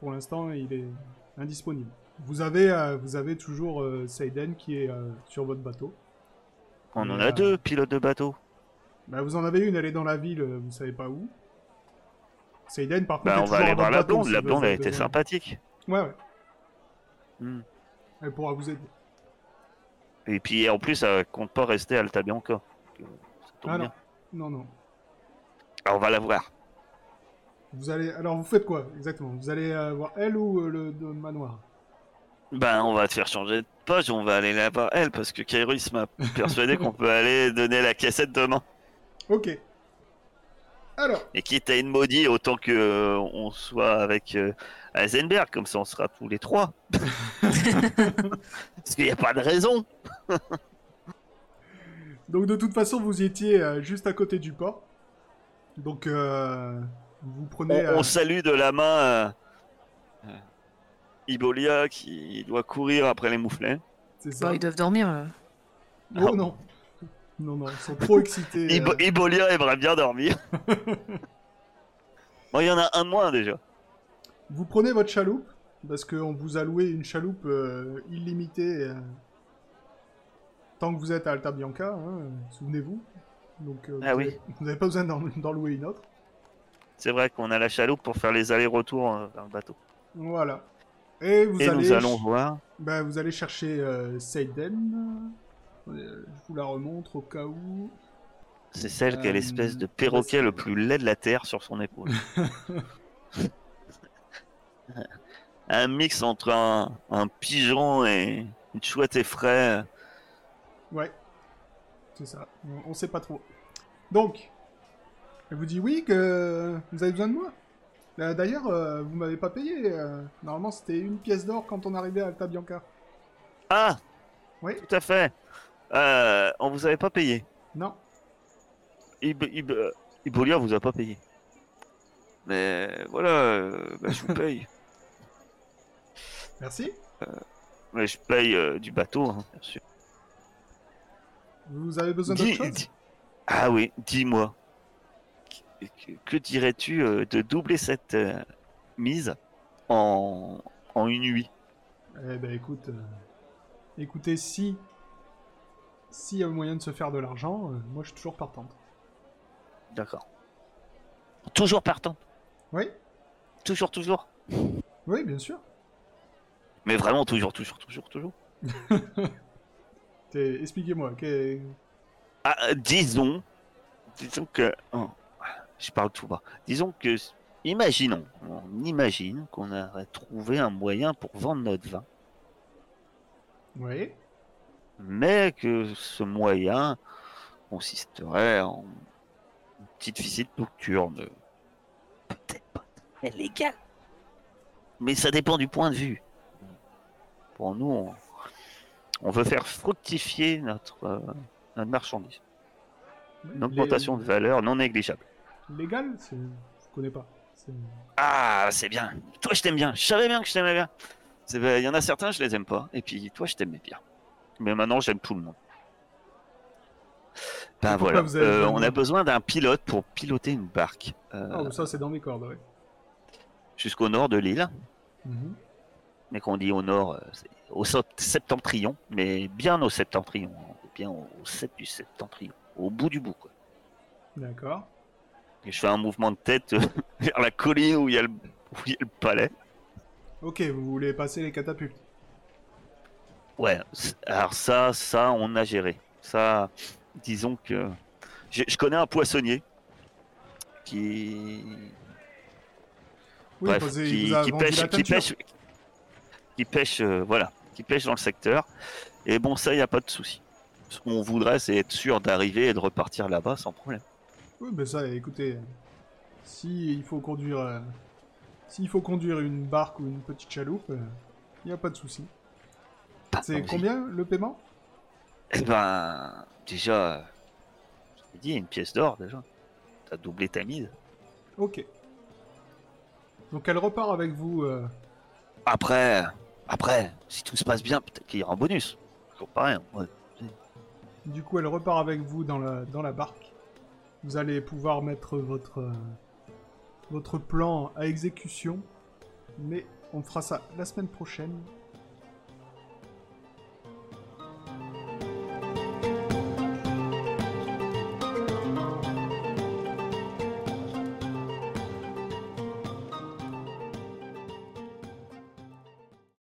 pour l'instant, il est indisponible. Vous avez, euh, vous avez toujours euh, Seiden qui est euh, sur votre bateau. On en Mais, a euh, deux pilotes de bateau. Bah, vous en avez une, elle est dans la ville, vous savez pas où. Seiden, par contre, Bah, on va aller voir la blonde. La blonde, elle était sympathique. Ouais, ouais, Hmm. elle pourra vous aider. Et puis en plus, elle compte pas rester à Alta Bianca. Donc, euh, ça tombe Ah bien. non, non, non. Alors, on va la voir. Vous allez, alors vous faites quoi exactement? Vous allez euh, voir elle ou euh, le, le manoir? Ben, on va te faire changer de poche, on va aller la voir elle, parce que Kairos m'a persuadé qu'on peut aller donner la cassette demain. Ok. Alors, Et quitte à une maudit, autant que euh, on soit avec euh, Heisenberg, comme ça on sera tous les trois. <laughs> parce qu'il n'y a pas de raison. <laughs> donc de toute façon, vous étiez euh, juste à côté du port. Donc, euh, vous On, prenez. on euh, salue de la main Ibolia qui doit courir après les mouflets. c'est ça. Ils doivent dormir. Oh non Non, non, ils sont trop excités. euh. Ibo- Ibolia aimerait bien dormir. <laughs> bon, il y en a un de moins déjà. Vous prenez votre chaloupe, parce qu'on vous a loué une chaloupe euh, illimitée euh, tant que vous êtes à Alta Bianca, hein, euh, souvenez-vous. Donc euh, Ah vous oui. avez- vous n'avez pas besoin d'en d'en louer une autre. C'est vrai qu'on a la chaloupe pour faire les allers-retours euh, le bateau. Voilà. Et vous Et allez, nous allons voir. bah, vous allez chercher euh, Seiden. Euh, je vous la remontre au cas où. C'est celle qui a Euh, l'espèce de perroquet vas-y. le plus laid de la Terre sur son épaule. <laughs> <laughs> un mix entre un, un pigeon et une chouette effraie. Ouais. C'est ça. On, on sait pas trop. Donc, elle vous dit oui que vous avez besoin de moi. Euh, D'ailleurs, euh, vous m'avez pas payé. euh, normalement, c'était une pièce d'or quand on arrivait à Alta Bianca. Ah Oui. Tout à fait. Euh, on vous avait pas payé. Non. Ib Ib Ibolia vous a pas payé. Mais voilà, euh, bah, je vous <laughs> paye. Merci. Mais je paye euh, du bateau, hein, bien sûr. Vous avez besoin d'autre chose? Ah oui, dis-moi. Que, que- que dirais-tu euh, de doubler cette euh, mise en, en une nuit? Eh ben, écoute. euh, écoutez, si. S'il y a moyen de se faire de l'argent, euh, moi je suis toujours partante. D'accord. Toujours partant? Oui Toujours, toujours? Oui, bien sûr. Mais vraiment toujours, toujours, toujours, toujours? <laughs> Expliquez-moi. Ah, euh, disons, disons que, oh, je parle tout bas. Disons que, imaginons, on imagine qu'on aurait trouvé un moyen pour vendre notre vin, Oui. Mais que ce moyen consisterait en une petite visite nocturne. Peut-être pas très légale, mais ça dépend du point de vue. Pour nous, on, on veut faire fructifier notre, euh, notre marchandise. Une augmentation de valeur non négligeable. Légal c'est- Je connais pas. Ah, c'est bien. Toi, je t'aime bien. Je savais bien que je t'aimais bien. Il y en a certains, je les aime pas. Et puis, toi, je t'aimais bien. Mais maintenant, j'aime tout le monde. Ben Pourquoi voilà. avez Euh, on a besoin d'un pilote pour piloter une barque euh, Ah, ça, c'est dans mes cordes, ouais. jusqu'au nord de l'île. Mhm. Mais qu'on dit au nord, euh, c'est au sept- septentrion. Mais bien au septentrion. Bien au 7 du septentrion. Au bout du bout, quoi. D'accord. Et je fais un mouvement de tête <laughs> vers la colline où il y a le, où il y a le palais. Ok, vous voulez passer les catapultes. Ouais, alors ça, ça, on a géré. Ça, disons que je, je connais un poissonnier qui, Oui, bref, qui, pêche, qui pêche, qui pêche, euh, voilà, qui pêche dans le secteur. Et bon, ça, il n'y a pas de souci. Ce qu'on voudrait, c'est être sûr d'arriver et de repartir là-bas sans problème. Oui, mais ça, écoutez, si il faut conduire, euh, s'il faut conduire une barque ou une petite chaloupe, il n'y a pas de souci. Pas C'est combien le paiement? Eh ben, déjà, je t'ai dit, une pièce d'or déjà. T'as doublé ta mise. Ok. Donc elle repart avec vous. euh, Après, après, si tout se passe bien, peut-être qu'il y aura un bonus. Toujours pareil. Ouais. Du coup, elle repart avec vous dans la, dans la barque. Vous allez pouvoir mettre votre, euh, votre plan à exécution. Mais on fera ça la semaine prochaine.